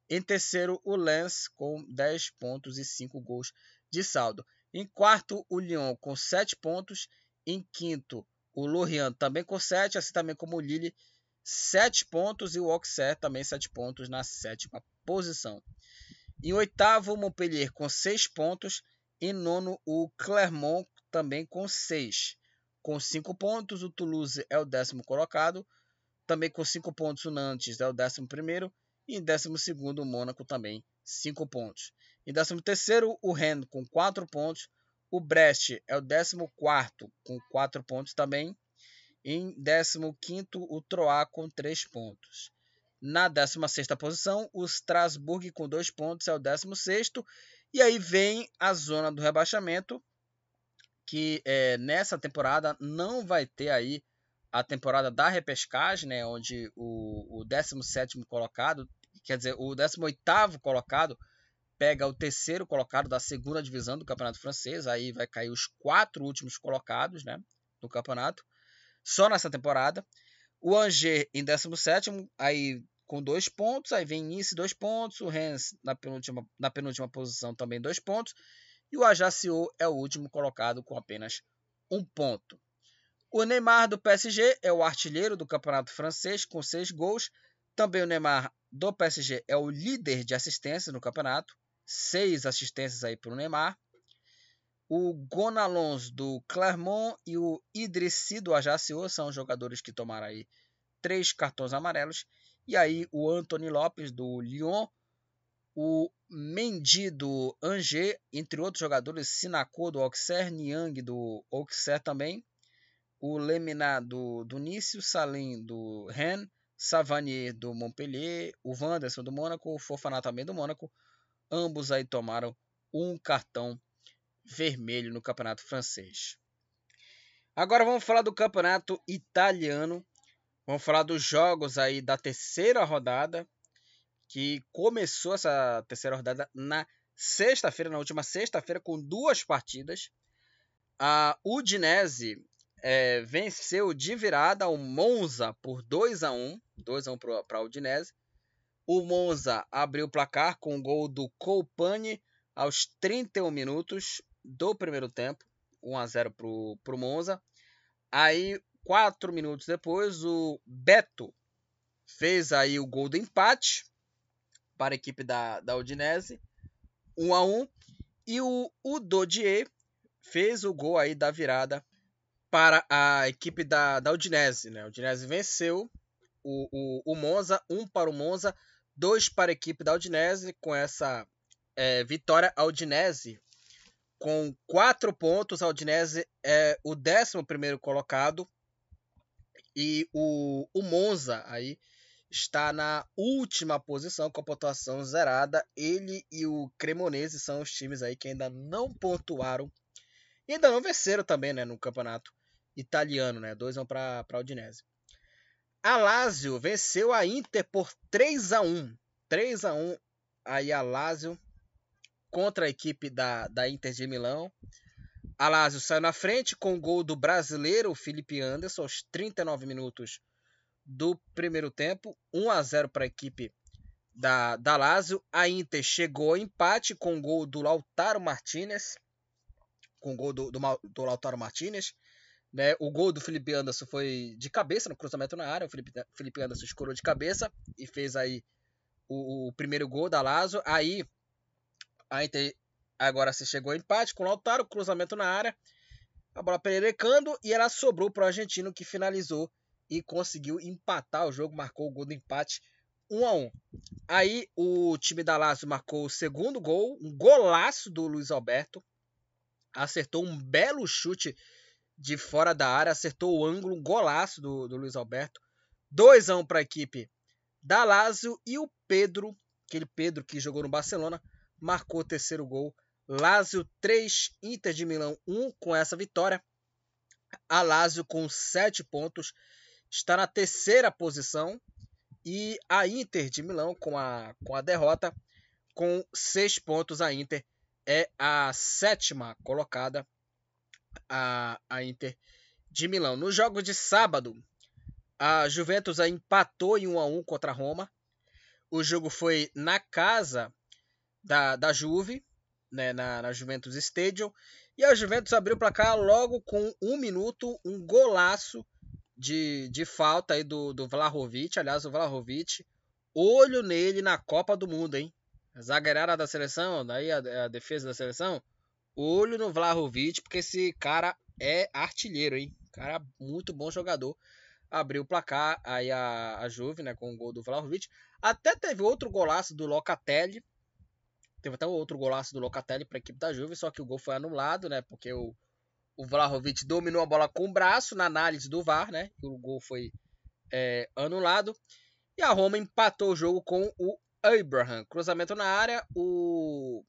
Em terceiro, o Lens com 10 pontos e 5 gols de saldo. Em quarto, o Lyon com 7 pontos. Em quinto, o Lorient também com 7, assim também como o Lille, 7 pontos. E o Auxerre também 7 pontos na sétima posição. Em oitavo, o Montpellier com 6 pontos. Em nono, o Clermont também com 6. Com 5 pontos, o Toulouse é o décimo colocado. Também com 5 pontos, o Nantes é o décimo primeiro. E em 12 o Mônaco também, 5 pontos. Em 13 o Rennes com 4 pontos. O Brest é o 14 com 4 pontos também. Em 15 o Troyes com 3 pontos. Na 16 posição, o Strasbourg com 2 pontos é o 16 E aí vem a zona do rebaixamento, que é, nessa temporada não vai ter aí a temporada da repescagem, né, onde o, o 17 colocado, quer dizer, o 18 colocado pega o terceiro colocado da segunda divisão do campeonato francês, aí vai cair os quatro últimos colocados né, do campeonato, só nessa temporada. O Angers em 17, aí com dois pontos, aí vem Nice dois pontos, o Rennes na penúltima, na penúltima posição também dois pontos, e o Ajaccio é o último colocado com apenas um ponto. O Neymar do PSG é o artilheiro do campeonato francês com seis gols. Também o Neymar do PSG é o líder de assistências no campeonato, seis assistências aí para o Neymar. O Gonalons do Clermont e o Idrissi do Ajaccio são jogadores que tomaram aí três cartões amarelos. E aí o Anthony Lopes do Lyon, o Mendy do Angers, entre outros jogadores, Sinacô do Auxerre, Niang do Auxerre também, o Lemina do, do Nice, Salim do Rennes, Savanier do Montpellier, o Wanderson do Mônaco, o Fofaná também do Mônaco. Ambos aí tomaram um cartão vermelho no campeonato francês. Agora vamos falar do campeonato italiano. Vamos falar dos jogos aí da terceira rodada, que começou essa terceira rodada na sexta-feira, na última sexta-feira, com duas partidas. A Udinese é, venceu de virada o Monza por 2 a 1 2 a 1 para o Udinese. O Monza abriu o placar com o gol do Colpani aos 31 minutos do primeiro tempo, 1 a 0 para o Monza. Aí, quatro minutos depois, o Beto fez aí o gol do empate para a equipe da, da Udinese, 1 a 1 e o Udodier fez o gol aí da virada para a equipe da, da Udinese. Né? A Udinese venceu o, o, o Monza, um para o Monza, dois para a equipe da Udinese. Com essa é, vitória, a Udinese, com quatro pontos, a Udinese é o décimo primeiro colocado. E o, o Monza aí está na última posição com a pontuação zerada. Ele e o Cremonese são os times aí que ainda não pontuaram e ainda não venceram também né, no campeonato italiano, né? 2 1 para a Udinese. A Lazio venceu a Inter por 3 a 1. 3 a 1 aí a Lazio contra a equipe da, da Inter de Milão. A Lazio saiu na frente com o gol do brasileiro Felipe Anderson aos 39 minutos do primeiro tempo, 1 a 0 para a equipe da, da Lazio. A Inter chegou ao empate com o gol do Lautaro Martinez, com o gol do, do, do Lautaro Martinez. Né? O gol do Felipe Anderson foi de cabeça no cruzamento na área. O Felipe, Felipe Anderson escorou de cabeça e fez aí o, o primeiro gol da Lazo. Aí a Inter agora se chegou ao empate com o Lautaro, cruzamento na área. a bola pererecando e ela sobrou para o argentino que finalizou e conseguiu empatar o jogo, marcou o gol do empate 1 a 1. Aí o time da Lazio marcou o segundo gol, um golaço do Luiz Alberto. Acertou um belo chute de fora da área, acertou o ângulo, um golaço do, do Luiz Alberto. 2 a 1 para a equipe da Lazio e o Pedro, aquele Pedro que jogou no Barcelona, marcou o terceiro gol. Lazio 3, Inter de Milão 1 com essa vitória. A Lazio com 7 pontos está na terceira posição e a Inter de Milão com a, com a derrota com 6 pontos a Inter é a sétima colocada a, a Inter de Milão. No jogo de sábado, a Juventus empatou em 1 a 1 contra a Roma. O jogo foi na casa da, da Juve, né, na, na Juventus Stadium. E a Juventus abriu o placar logo com um minuto, um golaço de, de falta aí do, do Vlahovic. Aliás, o Vlahovic, olho nele na Copa do Mundo, hein? Zagueirada da seleção, daí a, a defesa da seleção. Olho no Vlahovic, porque esse cara é artilheiro, hein? Cara, muito bom jogador. Abriu o placar aí a, a Juve, né, com o gol do Vlahovic. Até teve outro golaço do Locatelli. Teve até outro golaço do Locatelli para a equipe da Juve, só que o gol foi anulado, né? Porque o, o Vlahovic dominou a bola com o braço na análise do VAR, né? O gol foi é, anulado. E a Roma empatou o jogo com o Abraham. Cruzamento na área, o,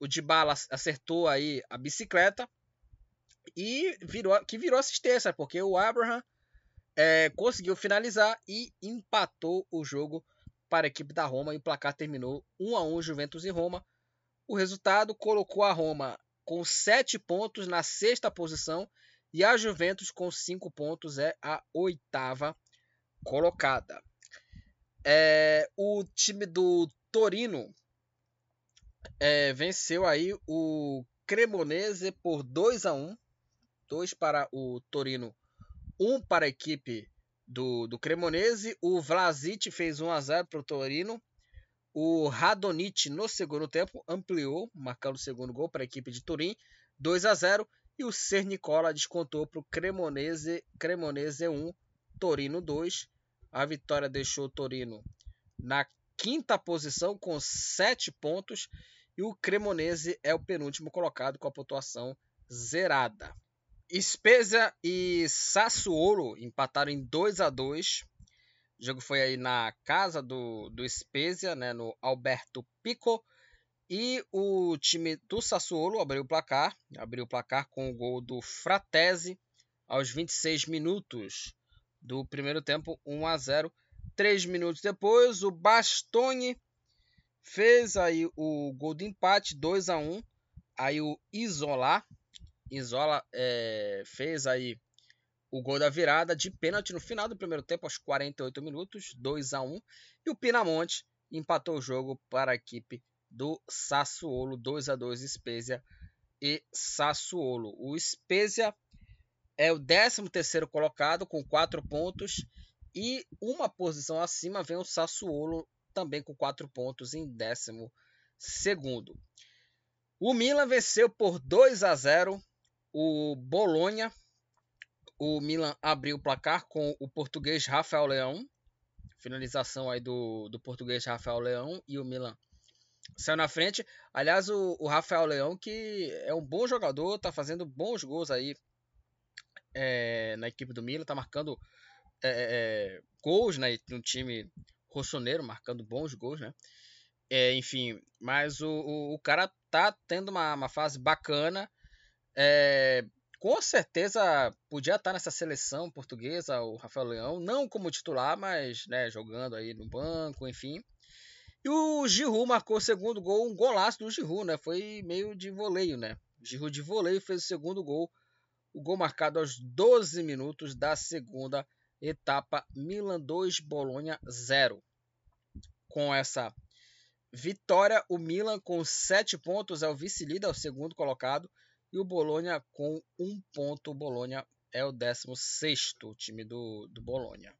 o Dybala acertou aí a bicicleta e virou, que virou assistência, porque o Abraham é, conseguiu finalizar e empatou o jogo para a equipe da Roma e o placar terminou 1 a 1 Juventus e Roma. O resultado colocou a Roma com 7 pontos na sexta posição e a Juventus com 5 pontos é a oitava colocada. É, o time do Torino é, venceu aí o Cremonese por 2 a 1 2 para o Torino, 1 para a equipe do, do Cremonese. O Vlasic fez 1 a 0 para o Torino. O Radonit no segundo tempo ampliou, marcando o segundo gol para a equipe de Turim, 2 a 0 e o Sernicola descontou para o Cremonese, Cremonese 1, Torino 2. A vitória deixou o Torino na quinta posição com 7 pontos e o Cremonese é o penúltimo colocado com a pontuação zerada. Spezia e Sassuolo empataram em 2 a 2 o jogo foi aí na casa do, do Spezia, né, no Alberto Pico. E o time do Sassuolo abriu o placar, abriu o placar com o gol do Fratese aos 26 minutos do primeiro tempo, 1 a 0. Três minutos depois, o Bastoni fez aí o gol de empate, 2 a 1. Aí o Isola, Isola é, fez aí o gol da virada de pênalti no final do primeiro tempo, aos 48 minutos, 2 a 1 E o Pinamonte empatou o jogo para a equipe do Sassuolo, 2 a 2 Spezia e Sassuolo. O Spezia é o 13º colocado com 4 pontos e uma posição acima vem o Sassuolo também com 4 pontos em 12º. O Milan venceu por 2 a 0 o Bolonha o Milan abriu o placar com o português Rafael Leão. Finalização aí do, do português Rafael Leão e o Milan saiu na frente. Aliás, o, o Rafael Leão, que é um bom jogador, tá fazendo bons gols aí é, na equipe do Milan, tá marcando é, é gols né, no time rossoneiro, marcando bons gols, né? É, enfim, mas o, o, o, cara tá tendo uma, uma fase bacana. É, com certeza podia estar nessa seleção portuguesa, o Rafael Leão, não como titular, mas né, jogando aí no banco, enfim. E o Giroud marcou o segundo gol, um golaço do Giroud, né? Foi meio de voleio, né? Giroud de voleio fez o segundo gol, o gol marcado aos 12 minutos da segunda etapa, Milan 2, Bolonha 0. Com essa vitória, o Milan com 7 pontos é o vice-líder, é o segundo colocado, e o Bolonha com um ponto. O Bolonha é o 16 time do, do Bolonha.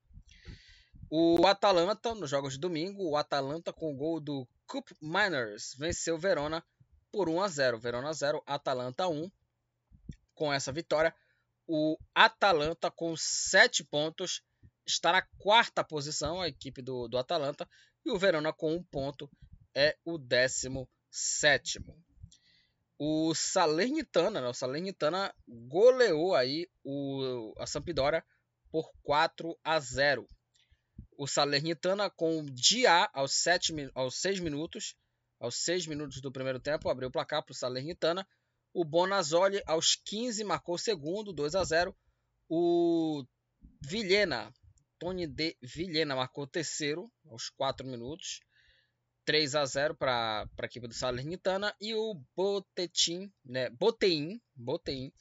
O Atalanta, nos jogos de domingo, o Atalanta com o gol do Cup Miners venceu o Verona por 1 a 0. Verona 0, Atalanta 1. Com essa vitória, o Atalanta com 7 pontos está na quarta posição, a equipe do, do Atalanta, e o Verona com um ponto é o 17. O Salernitana, né? o Salernitana goleou aí o, a Sampdoria por 4 a 0. O Salernitana com Dia aos, 7, aos 6 minutos, aos 6 minutos do primeiro tempo, abriu o placar para o Salernitana. O Bonazzoli aos 15 marcou o segundo, 2 a 0. O Vilhena, Tony de Vilhena marcou o terceiro aos 4 minutos. 3 a 0 para a equipe do Salernitana e o Botetim, né, Botein, Botein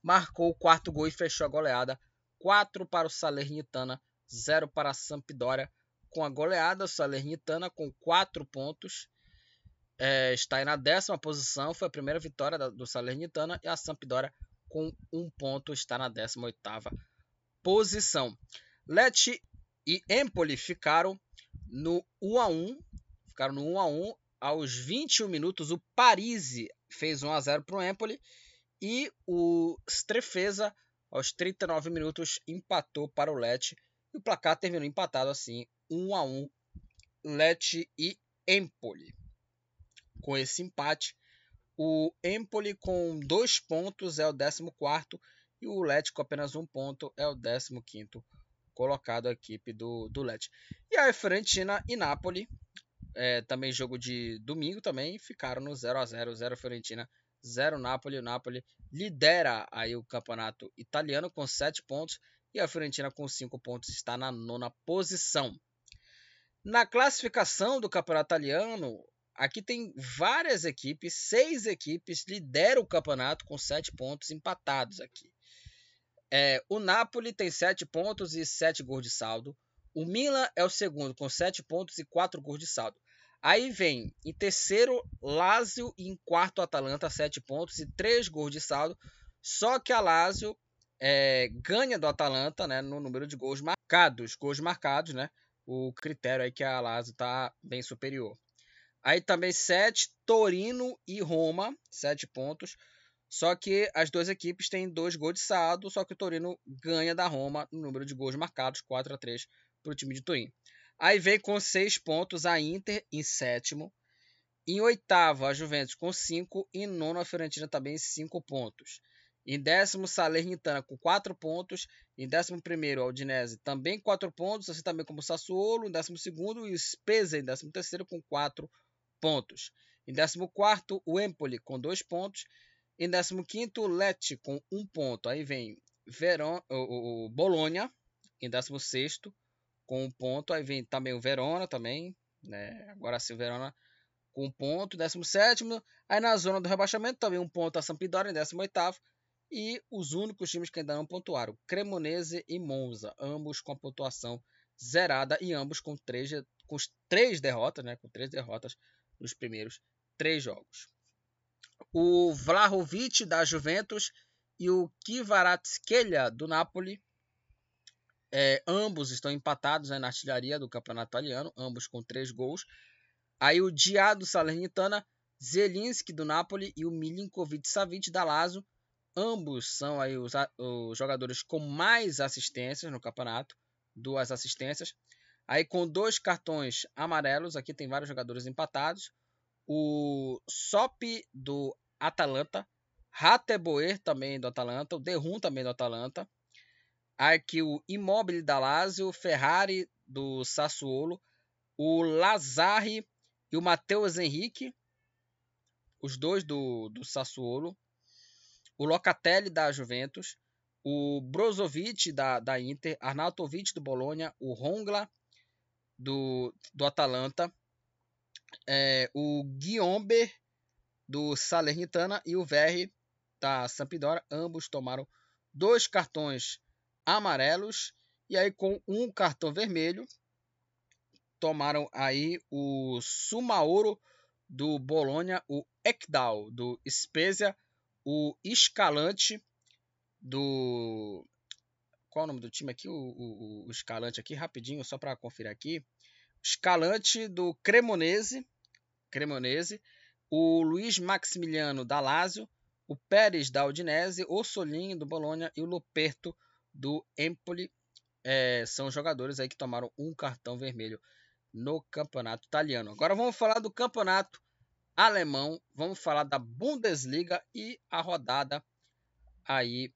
marcou o quarto gol e fechou a goleada 4 para o Salernitana, 0 para a Sampdoria. Com a goleada, o Salernitana com 4 pontos é, está aí na décima posição. Foi a primeira vitória da, do Salernitana e a Sampdoria com 1 ponto está na 18 posição. Lecce e Empoli ficaram no 1 a 1 ficaram no 1 a 1 aos 21 minutos. O Parisi fez 1 a 0 para o Empoli e o Strefeza aos 39 minutos empatou para o Lecce e o placar terminou empatado assim, 1 a 1 Lecce e Empoli. Com esse empate, o Empoli com dois pontos é o 14 e o Lecce com apenas um ponto é o 15 colocado a equipe do, do Lecce. E a Fiorentina e Napoli é, também jogo de domingo também, ficaram no 0 a 0 0 Fiorentina, 0 Napoli. O Napoli lidera aí o campeonato italiano com 7 pontos e a Fiorentina com 5 pontos está na nona posição. Na classificação do campeonato italiano, aqui tem várias equipes, seis equipes lideram o campeonato com 7 pontos empatados aqui. É, o Napoli tem 7 pontos e 7 gols de saldo. O Milan é o segundo com 7 pontos e 4 gols de saldo. Aí vem em terceiro Lazio e em quarto Atalanta, 7 pontos e 3 gols de saldo. Só que a Lazio é, ganha do Atalanta né, no número de gols marcados. Gols marcados, né? O critério aí que a Lazio está bem superior. Aí também 7, Torino e Roma, 7 pontos. Só que as duas equipes têm dois gols de saldo, só que o Torino ganha da Roma no número de gols marcados, 4 a 3 para o time de Turim. Aí vem com seis pontos a Inter em sétimo. Em oitavo, a Juventus com cinco. E em nono, a Fiorentina também cinco pontos. Em décimo, Salernitana com quatro pontos. Em décimo primeiro, a Udinese também quatro pontos, assim também como o Sassuolo. Em décimo segundo, e o Spezia em décimo terceiro com quatro pontos. Em décimo quarto, o Empoli com dois pontos. Em décimo quinto, o Lecce com um ponto. Aí vem Verón, o, o Bologna em décimo sexto com um ponto. Aí vem também o Verona também, né? Agora sim o Verona com um ponto, 17 Aí na zona do rebaixamento também um ponto a Sampdoria em 18 e os únicos times que ainda não pontuaram, Cremonese e Monza, ambos com a pontuação zerada e ambos com três, com três derrotas, né? Com três derrotas nos primeiros três jogos. O Vlahovic da Juventus e o Kvaratskhelia do Napoli é, ambos estão empatados né, na artilharia do campeonato italiano, ambos com três gols. Aí o Dia do Salernitana, Zelinski do Napoli e o Milinkovic Savic da Lazio. Ambos são aí os, os jogadores com mais assistências no campeonato, duas assistências. Aí com dois cartões amarelos, aqui tem vários jogadores empatados. O Sop do Atalanta, Rateboer também do Atalanta, o Derrum também do Atalanta aqui o Immobile da Lazio, Ferrari do Sassuolo, o Lazari e o Matheus Henrique, os dois do, do Sassuolo, o Locatelli da Juventus, o Brozovic da, da Inter, Arnautovic do Bologna, o Rongla do, do Atalanta, é, o Guiombe do Salernitana e o Verri da Sampdoria, ambos tomaram dois cartões amarelos. E aí com um cartão vermelho tomaram aí o Sumaoro do Bolonha, o Ekdal do Spezia, o Escalante do qual é o nome do time aqui? O, o, o Escalante aqui, rapidinho, só para conferir aqui. Escalante do Cremonese, Cremonese, o Luiz Maximiliano da Lazio, o Pérez da Udinese, o Solinho do Bolonha e o Luperto do Empoli é, são jogadores aí que tomaram um cartão vermelho no campeonato italiano. Agora vamos falar do campeonato alemão, vamos falar da Bundesliga e a rodada aí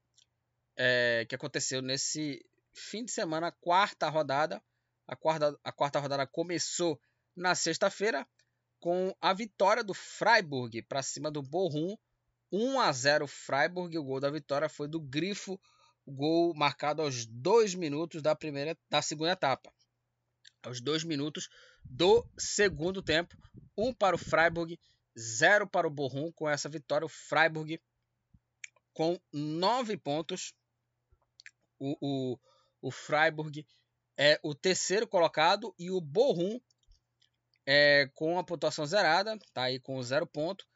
é, que aconteceu nesse fim de semana, quarta rodada. A quarta, a quarta rodada começou na sexta-feira com a vitória do Freiburg para cima do Bochum, 1 a 0 Freiburg. O gol da vitória foi do Grifo, gol marcado aos dois minutos da primeira, da segunda etapa, aos dois minutos do segundo tempo, um para o Freiburg, zero para o Bochum. Com essa vitória, o Freiburg com nove pontos, o, o, o Freiburg é o terceiro colocado e o Bochum é, com a pontuação zerada, tá aí com zero ponto,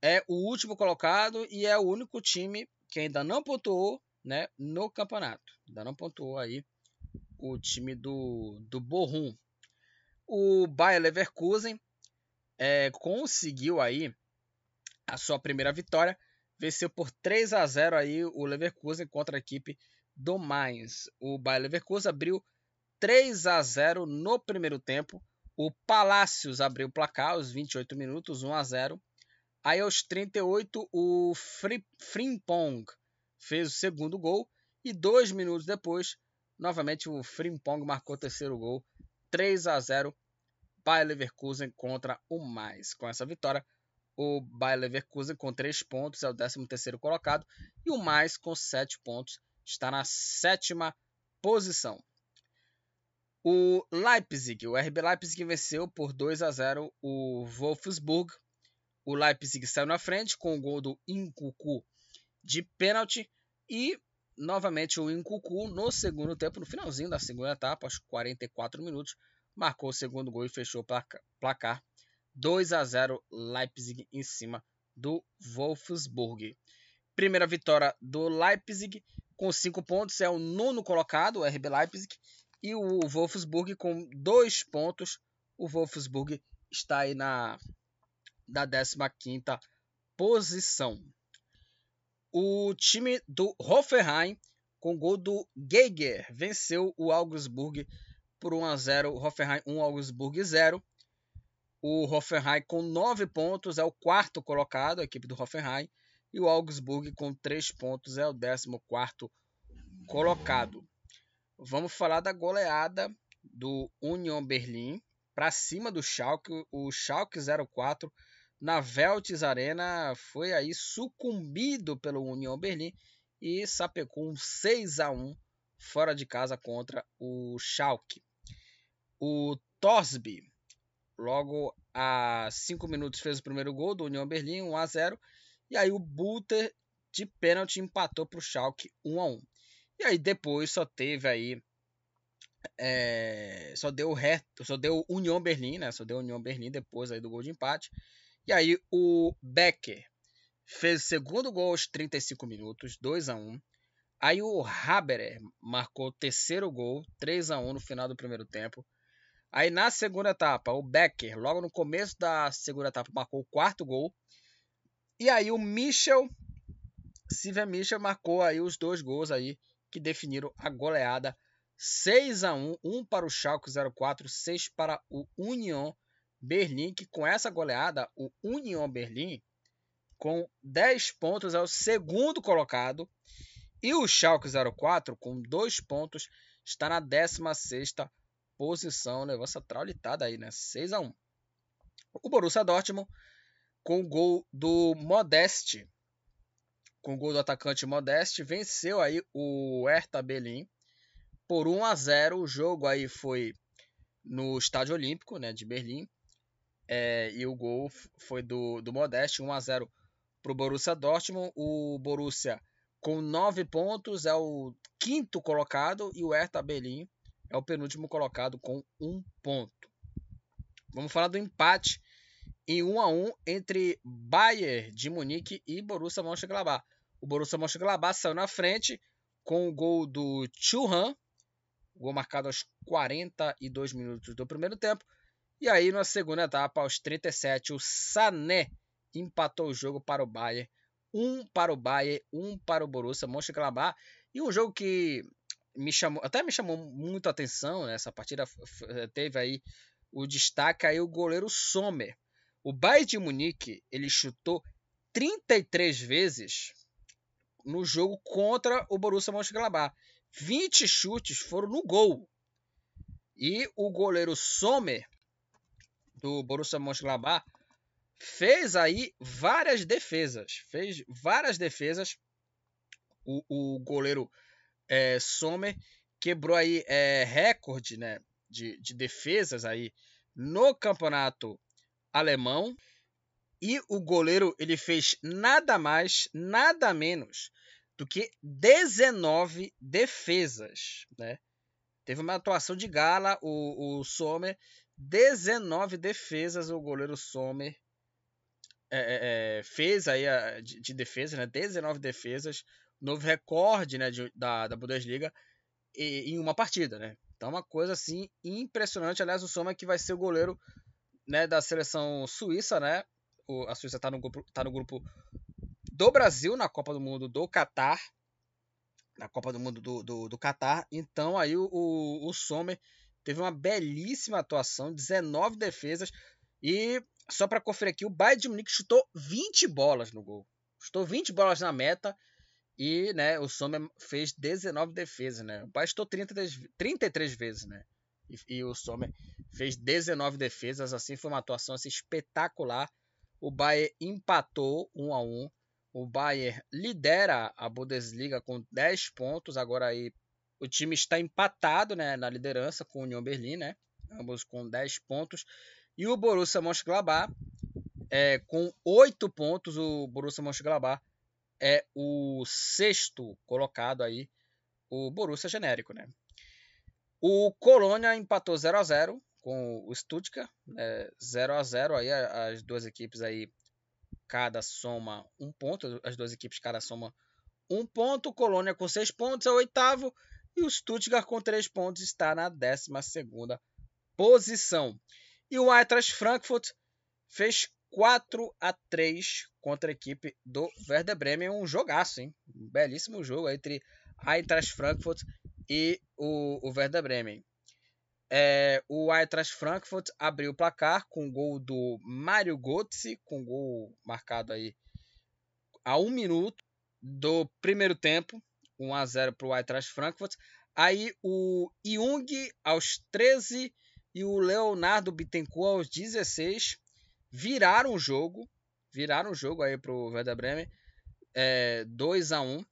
é o último colocado e é o único time que ainda não pontuou né, no campeonato. Ainda não pontuou aí o time do, do Bochum. O Bayer Leverkusen é, conseguiu aí a sua primeira vitória, venceu por 3 a 0 aí o Leverkusen contra a equipe do Mainz. O Bayer Leverkusen abriu 3 a 0 no primeiro tempo. O Palácios abriu o placar aos 28 minutos, 1 a 0. Aí aos 38 o Frimpong fez o segundo gol e dois minutos depois, novamente o Frimpong marcou o terceiro gol, 3 a 0 Bayer Leverkusen contra o Mais. Com essa vitória, o Bayer Leverkusen com 3 pontos é o 13º colocado e o Mais com 7 pontos está na sétima posição. O Leipzig, o RB Leipzig venceu por 2 a 0 o Wolfsburg. O Leipzig saiu na frente com o gol do Incucu de pênalti e novamente o Incucu no segundo tempo, no finalzinho da segunda etapa, aos 44 minutos, marcou o segundo gol e fechou o placar 2 a 0 Leipzig em cima do Wolfsburg. Primeira vitória do Leipzig com 5 pontos, é o nono colocado, o RB Leipzig, e o Wolfsburg com dois pontos. O Wolfsburg está aí na, na 15 posição. O time do Hoffenheim, com gol do Geiger, venceu o Augsburg por 1 a 0. Hoffenheim 1, Augsburg 0. O Hoffenheim com 9 pontos é o quarto colocado, a equipe do Hoffenheim. E o Augsburg com 3 pontos é o 14 colocado. Vamos falar da goleada do Union Berlim para cima do Schalke, o Schalke 04 na Veltes Arena foi aí sucumbido pelo Union Berlim e sapecou um 6 a 1 fora de casa contra o Schalke. O Torsby logo a 5 minutos fez o primeiro gol do Union Berlim, 1 a 0, e aí o Buter de pênalti empatou para o Schalke 1 a 1. E aí depois só teve aí. É, só deu reto, só deu União Berlim, né? Só deu União Berlim depois aí do gol de empate. E aí o Becker fez o segundo gol aos 35 minutos, 2 a 1. Aí o Haberer marcou o terceiro gol, 3 a 1 no final do primeiro tempo. Aí na segunda etapa, o Becker, logo no começo da segunda etapa, marcou o quarto gol. E aí o Michel, Steven Michel marcou aí os dois gols aí que definiram a goleada 6 a 1, 1 para o Schalke 04, 6 para o Union Berlim, que com essa goleada, o Union Berlim com 10 pontos é o segundo colocado e o Schalke 04 com 2 pontos está na 16ª posição, levou essa traulitada aí, né? 6 a 1. O Borussia Dortmund com o gol do Modeste com o gol do atacante Modeste, venceu aí o Hertha Berlim por 1 a 0. O jogo aí foi no Estádio Olímpico, né, de Berlim. É, e o gol foi do, do Modeste, 1 a 0 para o Borussia Dortmund. O Borussia com 9 pontos é o quinto colocado e o Hertha Berlim é o penúltimo colocado com 1 ponto. Vamos falar do empate em 1 a 1 entre Bayern de Munique e Borussia Mönchengladbach. O Borussia Mönchengladbach saiu na frente com o gol do Churran, gol marcado aos 42 minutos do primeiro tempo. E aí, na segunda etapa, aos 37, o Sané empatou o jogo para o Bayern um para o Bayern, um para o Borussia Mönchengladbach. E um jogo que me chamou, até me chamou muito a atenção, né? essa partida teve aí o destaque aí o goleiro Sommer. O Bayern de Munique, ele chutou 33 vezes no jogo contra o Borussia Mönchengladbach. 20 chutes foram no gol. E o goleiro Sommer do Borussia Mönchengladbach fez aí várias defesas, fez várias defesas. O, o goleiro é, Sommer quebrou aí é, recorde, né, de, de defesas aí no campeonato alemão. E o goleiro ele fez nada mais, nada menos do que 19 defesas, né? Teve uma atuação de gala o, o Sommer, 19 defesas o goleiro Sommer é, é, é, fez aí a, de, de, defesa, né? 19 defesas, novo recorde né, de, da, da Bundesliga em uma partida, né? Então uma coisa assim impressionante. Aliás, o Sommer que vai ser o goleiro né, da seleção suíça, né? O, a Suíça está no, grupo, tá no grupo do Brasil na Copa do Mundo do Catar. Na Copa do Mundo do, do, do Catar. Então aí o, o, o Sommer teve uma belíssima atuação, 19 defesas. E só para conferir aqui, o Bayern de Munique chutou 20 bolas no gol. Chutou 20 bolas na meta. E né, o Sommer fez 19 defesas. Né? O Bayern chutou 33, 33 vezes. Né? E, e o Sommer fez 19 defesas. Assim foi uma atuação assim, espetacular. O Bayern empatou 1 a 1 o Bayern lidera a Bundesliga com 10 pontos. Agora aí o time está empatado né, na liderança com o Union Berlim, né? Ambos com 10 pontos. E o Borussia Mönchengladbach é, com 8 pontos. O Borussia Mönchengladbach é o sexto colocado aí. O Borussia genérico, né? O Colônia empatou 0 a 0 com o Stuttgart, né? 0 a 0 aí as duas equipes aí cada soma um ponto, as duas equipes cada soma um ponto, Colônia com seis pontos é o oitavo e o Stuttgart com três pontos está na décima segunda posição. E o Eintracht Frankfurt fez 4 a 3 contra a equipe do Werder Bremen, um jogaço, hein? Um belíssimo jogo entre Eintracht Frankfurt e o, o Werder Bremen. É, o Eintracht Frankfurt abriu o placar com o gol do Mário Götze, com gol marcado aí a um minuto do primeiro tempo, 1 a 0 para o Eintracht Frankfurt. Aí o Jung aos 13 e o Leonardo Bittencourt aos 16 viraram o jogo, viraram o jogo aí para o Werder Bremen, é, 2 a 1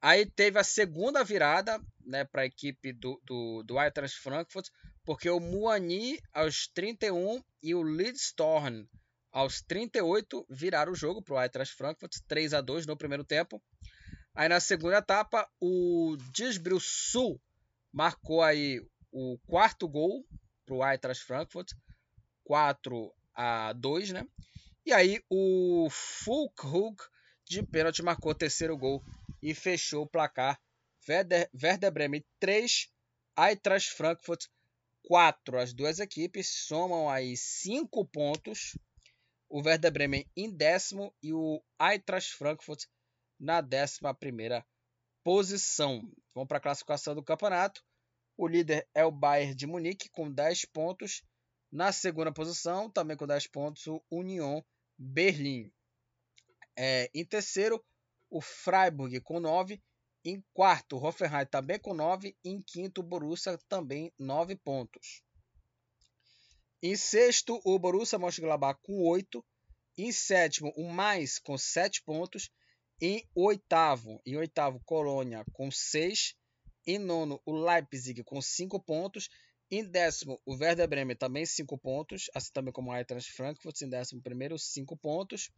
Aí teve a segunda virada né, para a equipe do, do, do Eintracht Frankfurt, porque o Muani aos 31 e o Leedstorn aos 38 viraram o jogo para o Eintracht Frankfurt, 3 a 2 no primeiro tempo. Aí na segunda etapa, o Disbril Sul marcou aí o quarto gol para o Eintracht Frankfurt, 4 a 2, né? E aí o Fulkhug de pênalti marcou o terceiro gol e fechou o placar. Werder, Werder Bremen 3, Eintracht Frankfurt 4. As duas equipes somam aí 5 pontos. O Werder Bremen em décimo e o Eintracht Frankfurt na décima primeira posição. Vamos para a classificação do campeonato. O líder é o Bayern de Munique com 10 pontos. Na segunda posição, também com 10 pontos, o Union Berlim. É, em terceiro, o Freiburg com 9. Em quarto, o Hoffenheim também com 9. Em quinto, o Borussia também 9 pontos. Em sexto, o Borussia Mönchengladbach com 8. Em sétimo, o Mais com 7 pontos. Em oitavo, em oitavo, Colônia com 6. Em nono, o Leipzig com 5 pontos. Em décimo, o Werder Bremen também 5 pontos, assim também como o Eintracht Frankfurt em décimo primeiro, 5 pontos.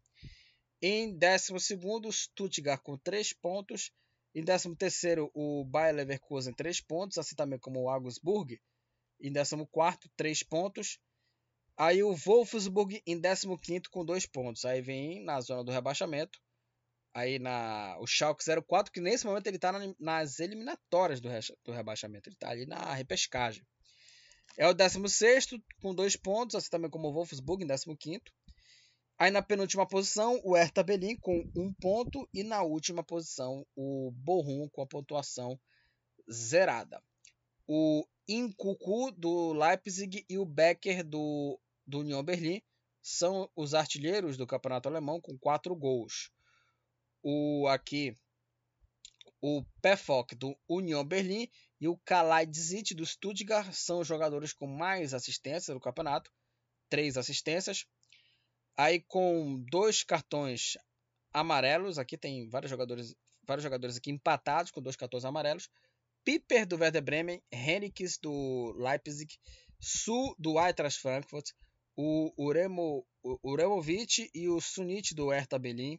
Em décimo segundo, o Stuttgart com 3 pontos. Em 13º, o Bayer Leverkusen, 3 pontos, assim também como o Augsburg. Em 14º, 3 pontos. Aí o Wolfsburg em 15º com 2 pontos. Aí vem na zona do rebaixamento. Aí na o Schalke 04, que nesse momento ele está na, nas eliminatórias do, re, do rebaixamento. Ele está ali na repescagem. É o 16 com 2 pontos, assim também como o Wolfsburg em 15º. Aí na penúltima posição, o Hertha Berlim com um ponto. E na última posição, o Bochum com a pontuação zerada. O Incucu do Leipzig e o Becker do, do União Berlim são os artilheiros do campeonato alemão com quatro gols. O aqui o Pefok do União Berlim e o Kalaidzit do Stuttgart são os jogadores com mais assistências do campeonato, três assistências. Aí com dois cartões amarelos, aqui tem vários jogadores, vários jogadores aqui empatados com dois cartões amarelos. Piper do Werder Bremen, Henriques do Leipzig, Su do Eintracht Frankfurt, o Uremo, Uremovic e o Sunit do Hertha Berlin.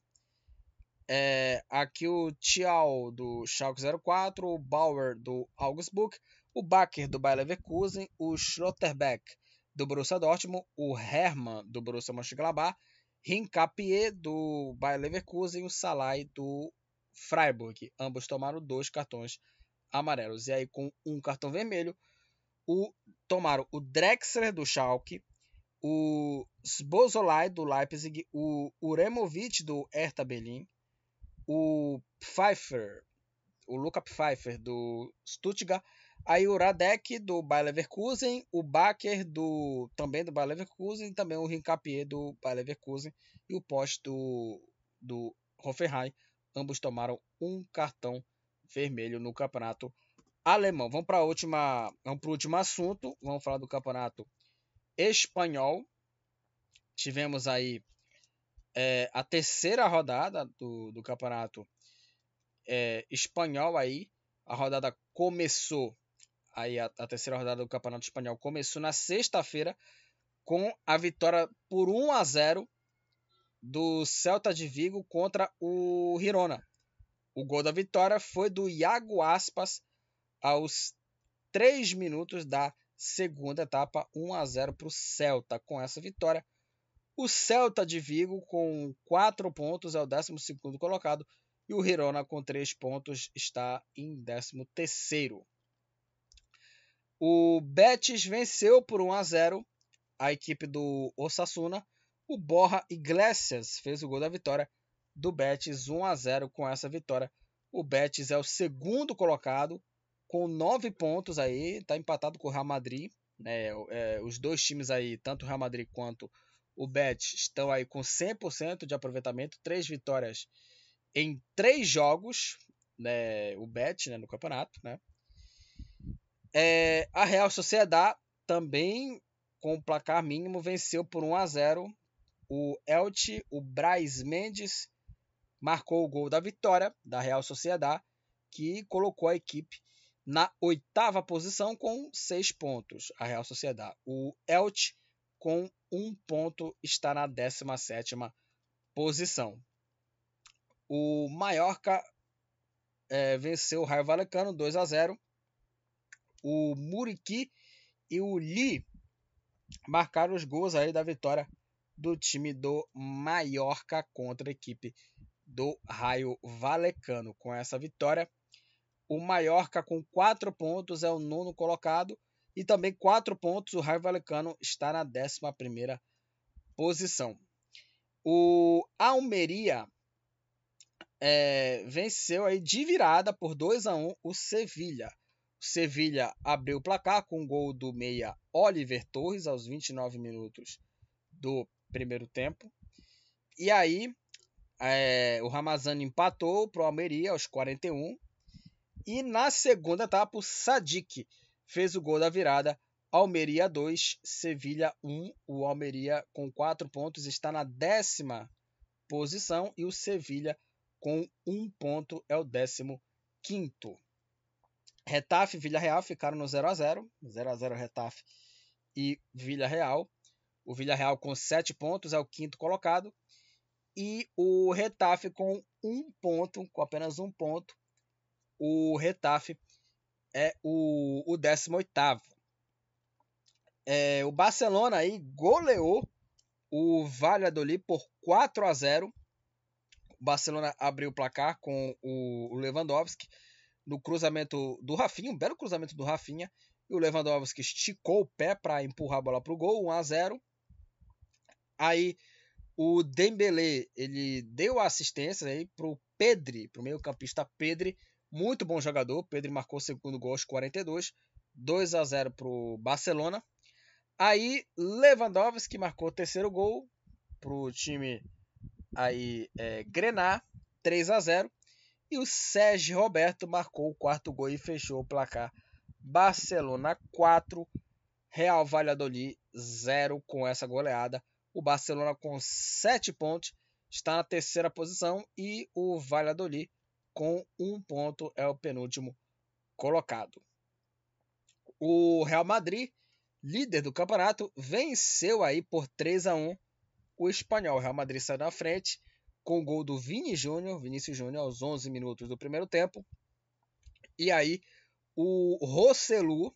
É, aqui o Tial do Schalke 04, o Bauer do Augsburg, o Baker do Bayer Leverkusen, o Schlotterbeck do Borussia Dortmund, o Hermann do Borussia Mönchengladbach, Rincapié do Bayer Leverkusen e o Salai do Freiburg. Ambos tomaram dois cartões amarelos. E aí com um cartão vermelho, o, tomaram o Drexler do Schalke, o Sbozolai do Leipzig, o Uremovic do Hertha Berlin, o Pfeiffer, o Luca Pfeiffer do Stuttgart, aí o Radek do Bayer Leverkusen, o Baker do também do Bayer Leverkusen, também o Rincapié do Bayer Leverkusen e o Post do do Hoffenheim, ambos tomaram um cartão vermelho no campeonato alemão. Vamos para última, vamos para o último assunto, vamos falar do campeonato espanhol. Tivemos aí é, a terceira rodada do, do campeonato é, espanhol aí. A rodada começou aí a, a, terceira rodada do campeonato espanhol começou na sexta-feira com a vitória por 1 a 0 do Celta de Vigo contra o Girona. O gol da vitória foi do Iago Aspas aos 3 minutos da segunda etapa, 1 a 0 para o Celta. Com essa vitória, o Celta de Vigo, com 4 pontos, é o 12 colocado. E o Girona, com 3 pontos, está em 13. O Betis venceu por 1 a 0 a equipe do Osasuna. O Borra Iglesias fez o gol da vitória do Betis 1 a 0 com essa vitória. O Betis é o segundo colocado com 9 pontos aí, está empatado com o Real Madrid. Né? É, os dois times aí, tanto o Real Madrid quanto o Bet estão aí com 100% de aproveitamento, três vitórias em três jogos, né, o Bet né, no campeonato. Né. É, a Real Sociedade também, com o placar mínimo, venceu por 1 a 0 o Elche, o Braz Mendes marcou o gol da vitória da Real Sociedade, que colocou a equipe na oitava posição com seis pontos. A Real Sociedade. O Elche com um ponto, está na 17 posição. O Mallorca é, venceu o Raio Valecano 2 a 0. O Muriqui e o Li marcaram os gols aí da vitória do time do Mallorca contra a equipe do Raio Valecano. Com essa vitória, o Mallorca com 4 pontos é o nono colocado e também quatro pontos, o Raio Valecano está na 11 posição. O Almeria é, venceu aí de virada por 2 a 1 o Sevilha. Sevilha abriu o placar com o um gol do meia Oliver Torres aos 29 minutos do primeiro tempo. E aí é, o Ramazani empatou para o Almeria aos 41. E na segunda etapa o Sadik fez o gol da virada. Almeria 2, Sevilha 1. O Almeria com 4 pontos está na décima posição e o Sevilha com 1 ponto é o décimo quinto. Retafe e Vila Real ficaram no 0 a 0 0 a 0 Retafe e Vila Real. O Vila Real com 7 pontos é o quinto colocado. E o Retafe com um ponto, com apenas um ponto. O Retafe é o, o 18 é, o Barcelona aí goleou o Valladolid por 4 a 0. O Barcelona abriu o placar com o, Lewandowski no cruzamento do Rafinha, um belo cruzamento do Rafinha. E o Lewandowski esticou o pé para empurrar a bola para o gol, 1 a 0. Aí O Dembele, ele deu assistência aí pro Pedri, pro meio-campista Pedri, muito bom jogador. Pedri marcou o segundo gol aos 42, 2 a 0 pro Barcelona. Aí Lewandowski marcou o terceiro gol pro time aí é, Grenar, 3 a 0 e o Sérgio Roberto marcou o quarto gol e fechou o placar. Barcelona 4, Real Valladolid 0 com essa goleada. O Barcelona com 7 pontos está na terceira posição e o Valladolid com 1 ponto é o penúltimo colocado. O Real Madrid, líder do campeonato, venceu aí por 3 a 1 o espanhol. O Real Madrid saiu na frente com o gol do Vini Júnior, Vinícius Júnior, aos 11 minutos do primeiro tempo. E aí, o Rosselu,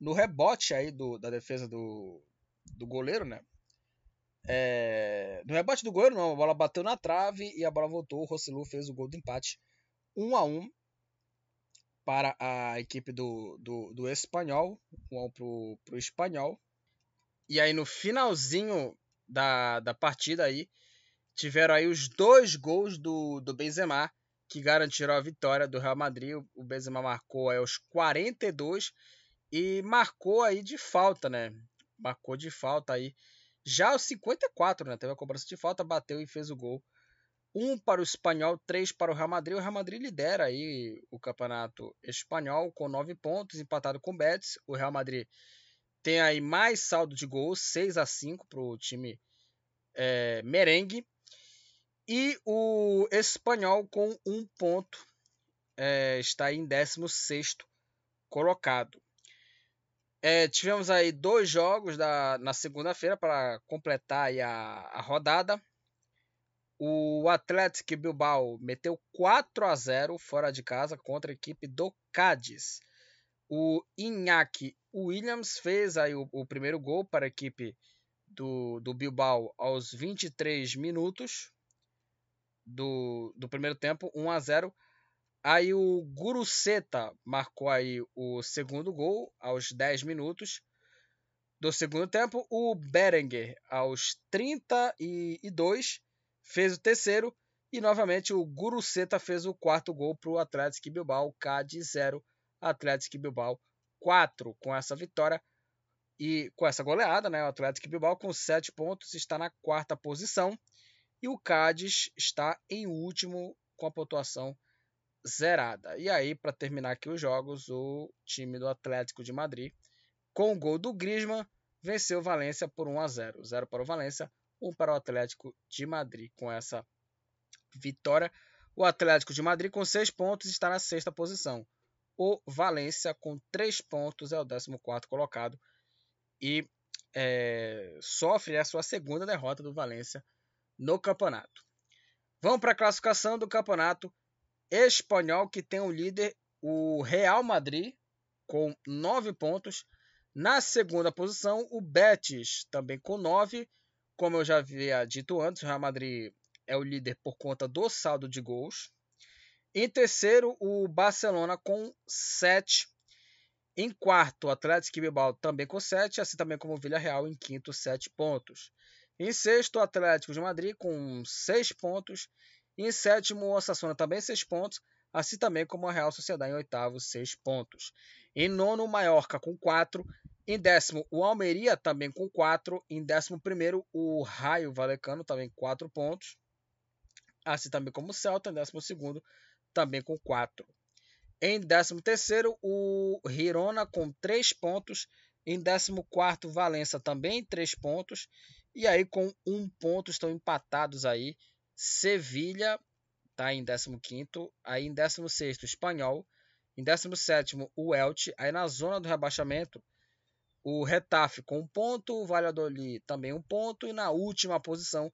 no rebote aí do, da defesa do, do goleiro, né? É, no rebote do goleiro, não, a bola bateu na trave e a bola voltou. O Rosselu fez o gol de empate 1 a 1 para a equipe do, do, do Espanhol, 1 a 1 pro, pro Espanhol. E aí no finalzinho da, da partida aí, tiveram aí os dois gols do, do Benzema, que garantiram a vitória do Real Madrid. O Benzema marcou aí aos 42 e marcou aí de falta, né? Marcou de falta aí. Já aos 54, né? Teve a cobrança de falta, bateu e fez o gol. Um para o Espanhol, três para o Real Madrid. O Real Madrid lidera aí o campeonato espanhol com nove pontos, empatado com o Betis. O Real Madrid tem aí mais saldo de gols, 6 a 5 para o time é, merengue. E o espanhol com um ponto é, está em 16 colocado. É, tivemos aí dois jogos da, na segunda-feira para completar a, a rodada. O Atlético Bilbao meteu 4 a 0 fora de casa contra a equipe do Cádiz. O Iñaki Williams fez aí o, o primeiro gol para a equipe do, do Bilbao aos 23 minutos do, do primeiro tempo, 1 a 0. Aí o Guruceta marcou aí o segundo gol aos 10 minutos do segundo tempo. O Berenguer aos 32 fez o terceiro e novamente o Guruceta fez o quarto gol para o Atlético Bilbao, Cádiz 0, Atlético Bilbao 4 com essa vitória e com essa goleada, né? O Atlético Bilbao com 7 pontos está na quarta posição. E o Cádiz está em último com a pontuação zerada. E aí, para terminar aqui os jogos, o time do Atlético de Madrid, com o gol do Griezmann, venceu o Valência por 1 a 0. 0 para o Valência, 1 para o Atlético de Madrid. Com essa vitória, o Atlético de Madrid com 6 pontos está na sexta posição. O Valência com 3 pontos é o 14 colocado e é, sofre a sua segunda derrota do Valência no campeonato. Vamos para a classificação do campeonato espanhol, que tem o líder, o Real Madrid, com 9 pontos. Na segunda posição, o Betis, também com 9. Como eu já havia dito antes, o Real Madrid é o líder por conta do saldo de gols. Em terceiro, o Barcelona com 7. Em quarto, o Atlético Bilbao também com 7, assim também como o Villarreal em quinto, 7 pontos. Em sexto, o Atlético de Madrid com 6 pontos. Em sétimo, o Osasuna também 6 pontos, assim também como a Real Sociedade em oitavo, 6 pontos. Em nono, o Mallorca com 4. Em décimo, o Almeria também com 4. Em décimo primeiro, o Raio Valecano também 4 pontos. Assim também como o Celta, em décimo segundo, também com 4. Em décimo terceiro, o Girona com 3 pontos. Em décimo quarto, Valença também 3 pontos. E aí, com um ponto, estão empatados aí. Sevilha está em 15. Aí em 16, Espanhol. Em 17, o Elche. Aí na zona do rebaixamento, o Retafe com um ponto. O Valladolid também um ponto. E na última posição,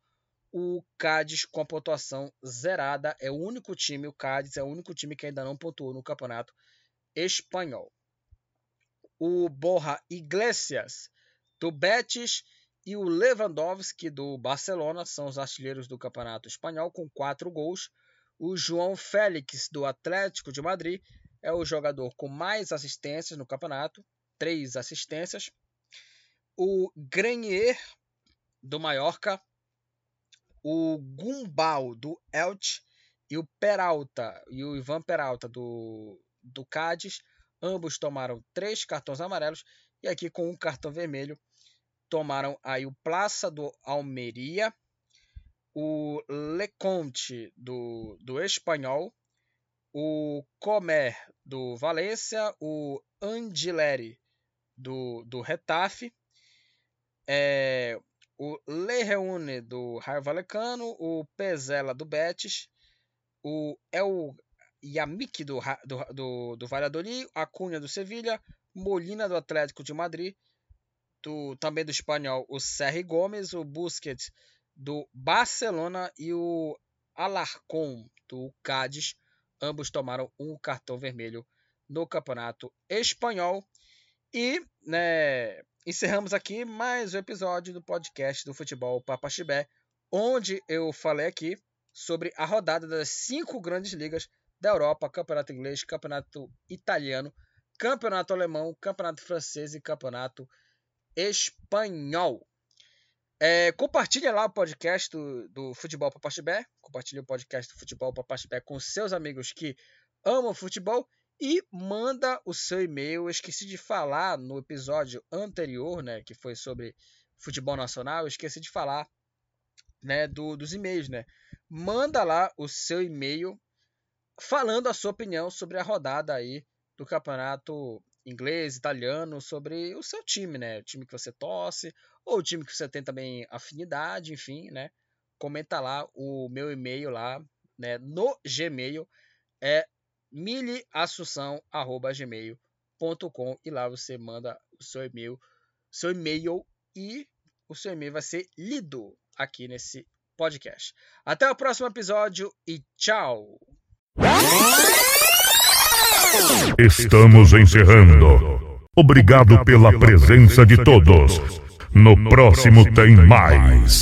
o Cádiz com a pontuação zerada. É o único time, o Cádiz é o único time que ainda não pontuou no campeonato espanhol. O Borja Iglesias do Betis e o Lewandowski do Barcelona são os artilheiros do Campeonato Espanhol com quatro gols. O João Félix do Atlético de Madrid é o jogador com mais assistências no campeonato, três assistências. O Grenier do Mallorca o Gumbal do Elche e o Peralta e o Ivan Peralta do, do Cádiz. Ambos tomaram três cartões amarelos e aqui com um cartão vermelho tomaram aí o Plaça do Almeria, o Leconte do, do Espanhol, o Comer do Valência, o Angileri do, do Retafe, é, o Le Reune do Raio Valecano, o Pezela do Betis, o El Yamik do, do, do, do Valladolid, a Cunha do Sevilha, Molina do Atlético de Madrid, do, também do espanhol o Serri Gomes, o Busquets do Barcelona e o Alarcón do Cádiz. Ambos tomaram um cartão vermelho no Campeonato Espanhol. E né, encerramos aqui mais um episódio do podcast do Futebol Papaxibé, onde eu falei aqui sobre a rodada das cinco grandes ligas da Europa: Campeonato Inglês, Campeonato Italiano, Campeonato Alemão, Campeonato Francês e Campeonato Espanhol. É, compartilha lá o podcast do, do Futebol Papaxibé. Compartilha o podcast do Futebol Papaxibé com seus amigos que amam futebol e manda o seu e-mail. Eu esqueci de falar no episódio anterior, né, que foi sobre futebol nacional. Eu esqueci de falar, né, do, dos e-mails, né? Manda lá o seu e-mail falando a sua opinião sobre a rodada aí do campeonato inglês, italiano, sobre o seu time, né? O time que você torce, ou o time que você tem também afinidade, enfim, né? Comenta lá o meu e-mail lá, né? No Gmail é miliassunção@gmail.com e lá você manda o seu e-mail, seu e-mail e o seu e-mail vai ser lido aqui nesse podcast. Até o próximo episódio e tchau. Estamos encerrando. Obrigado pela presença de todos. No próximo tem mais.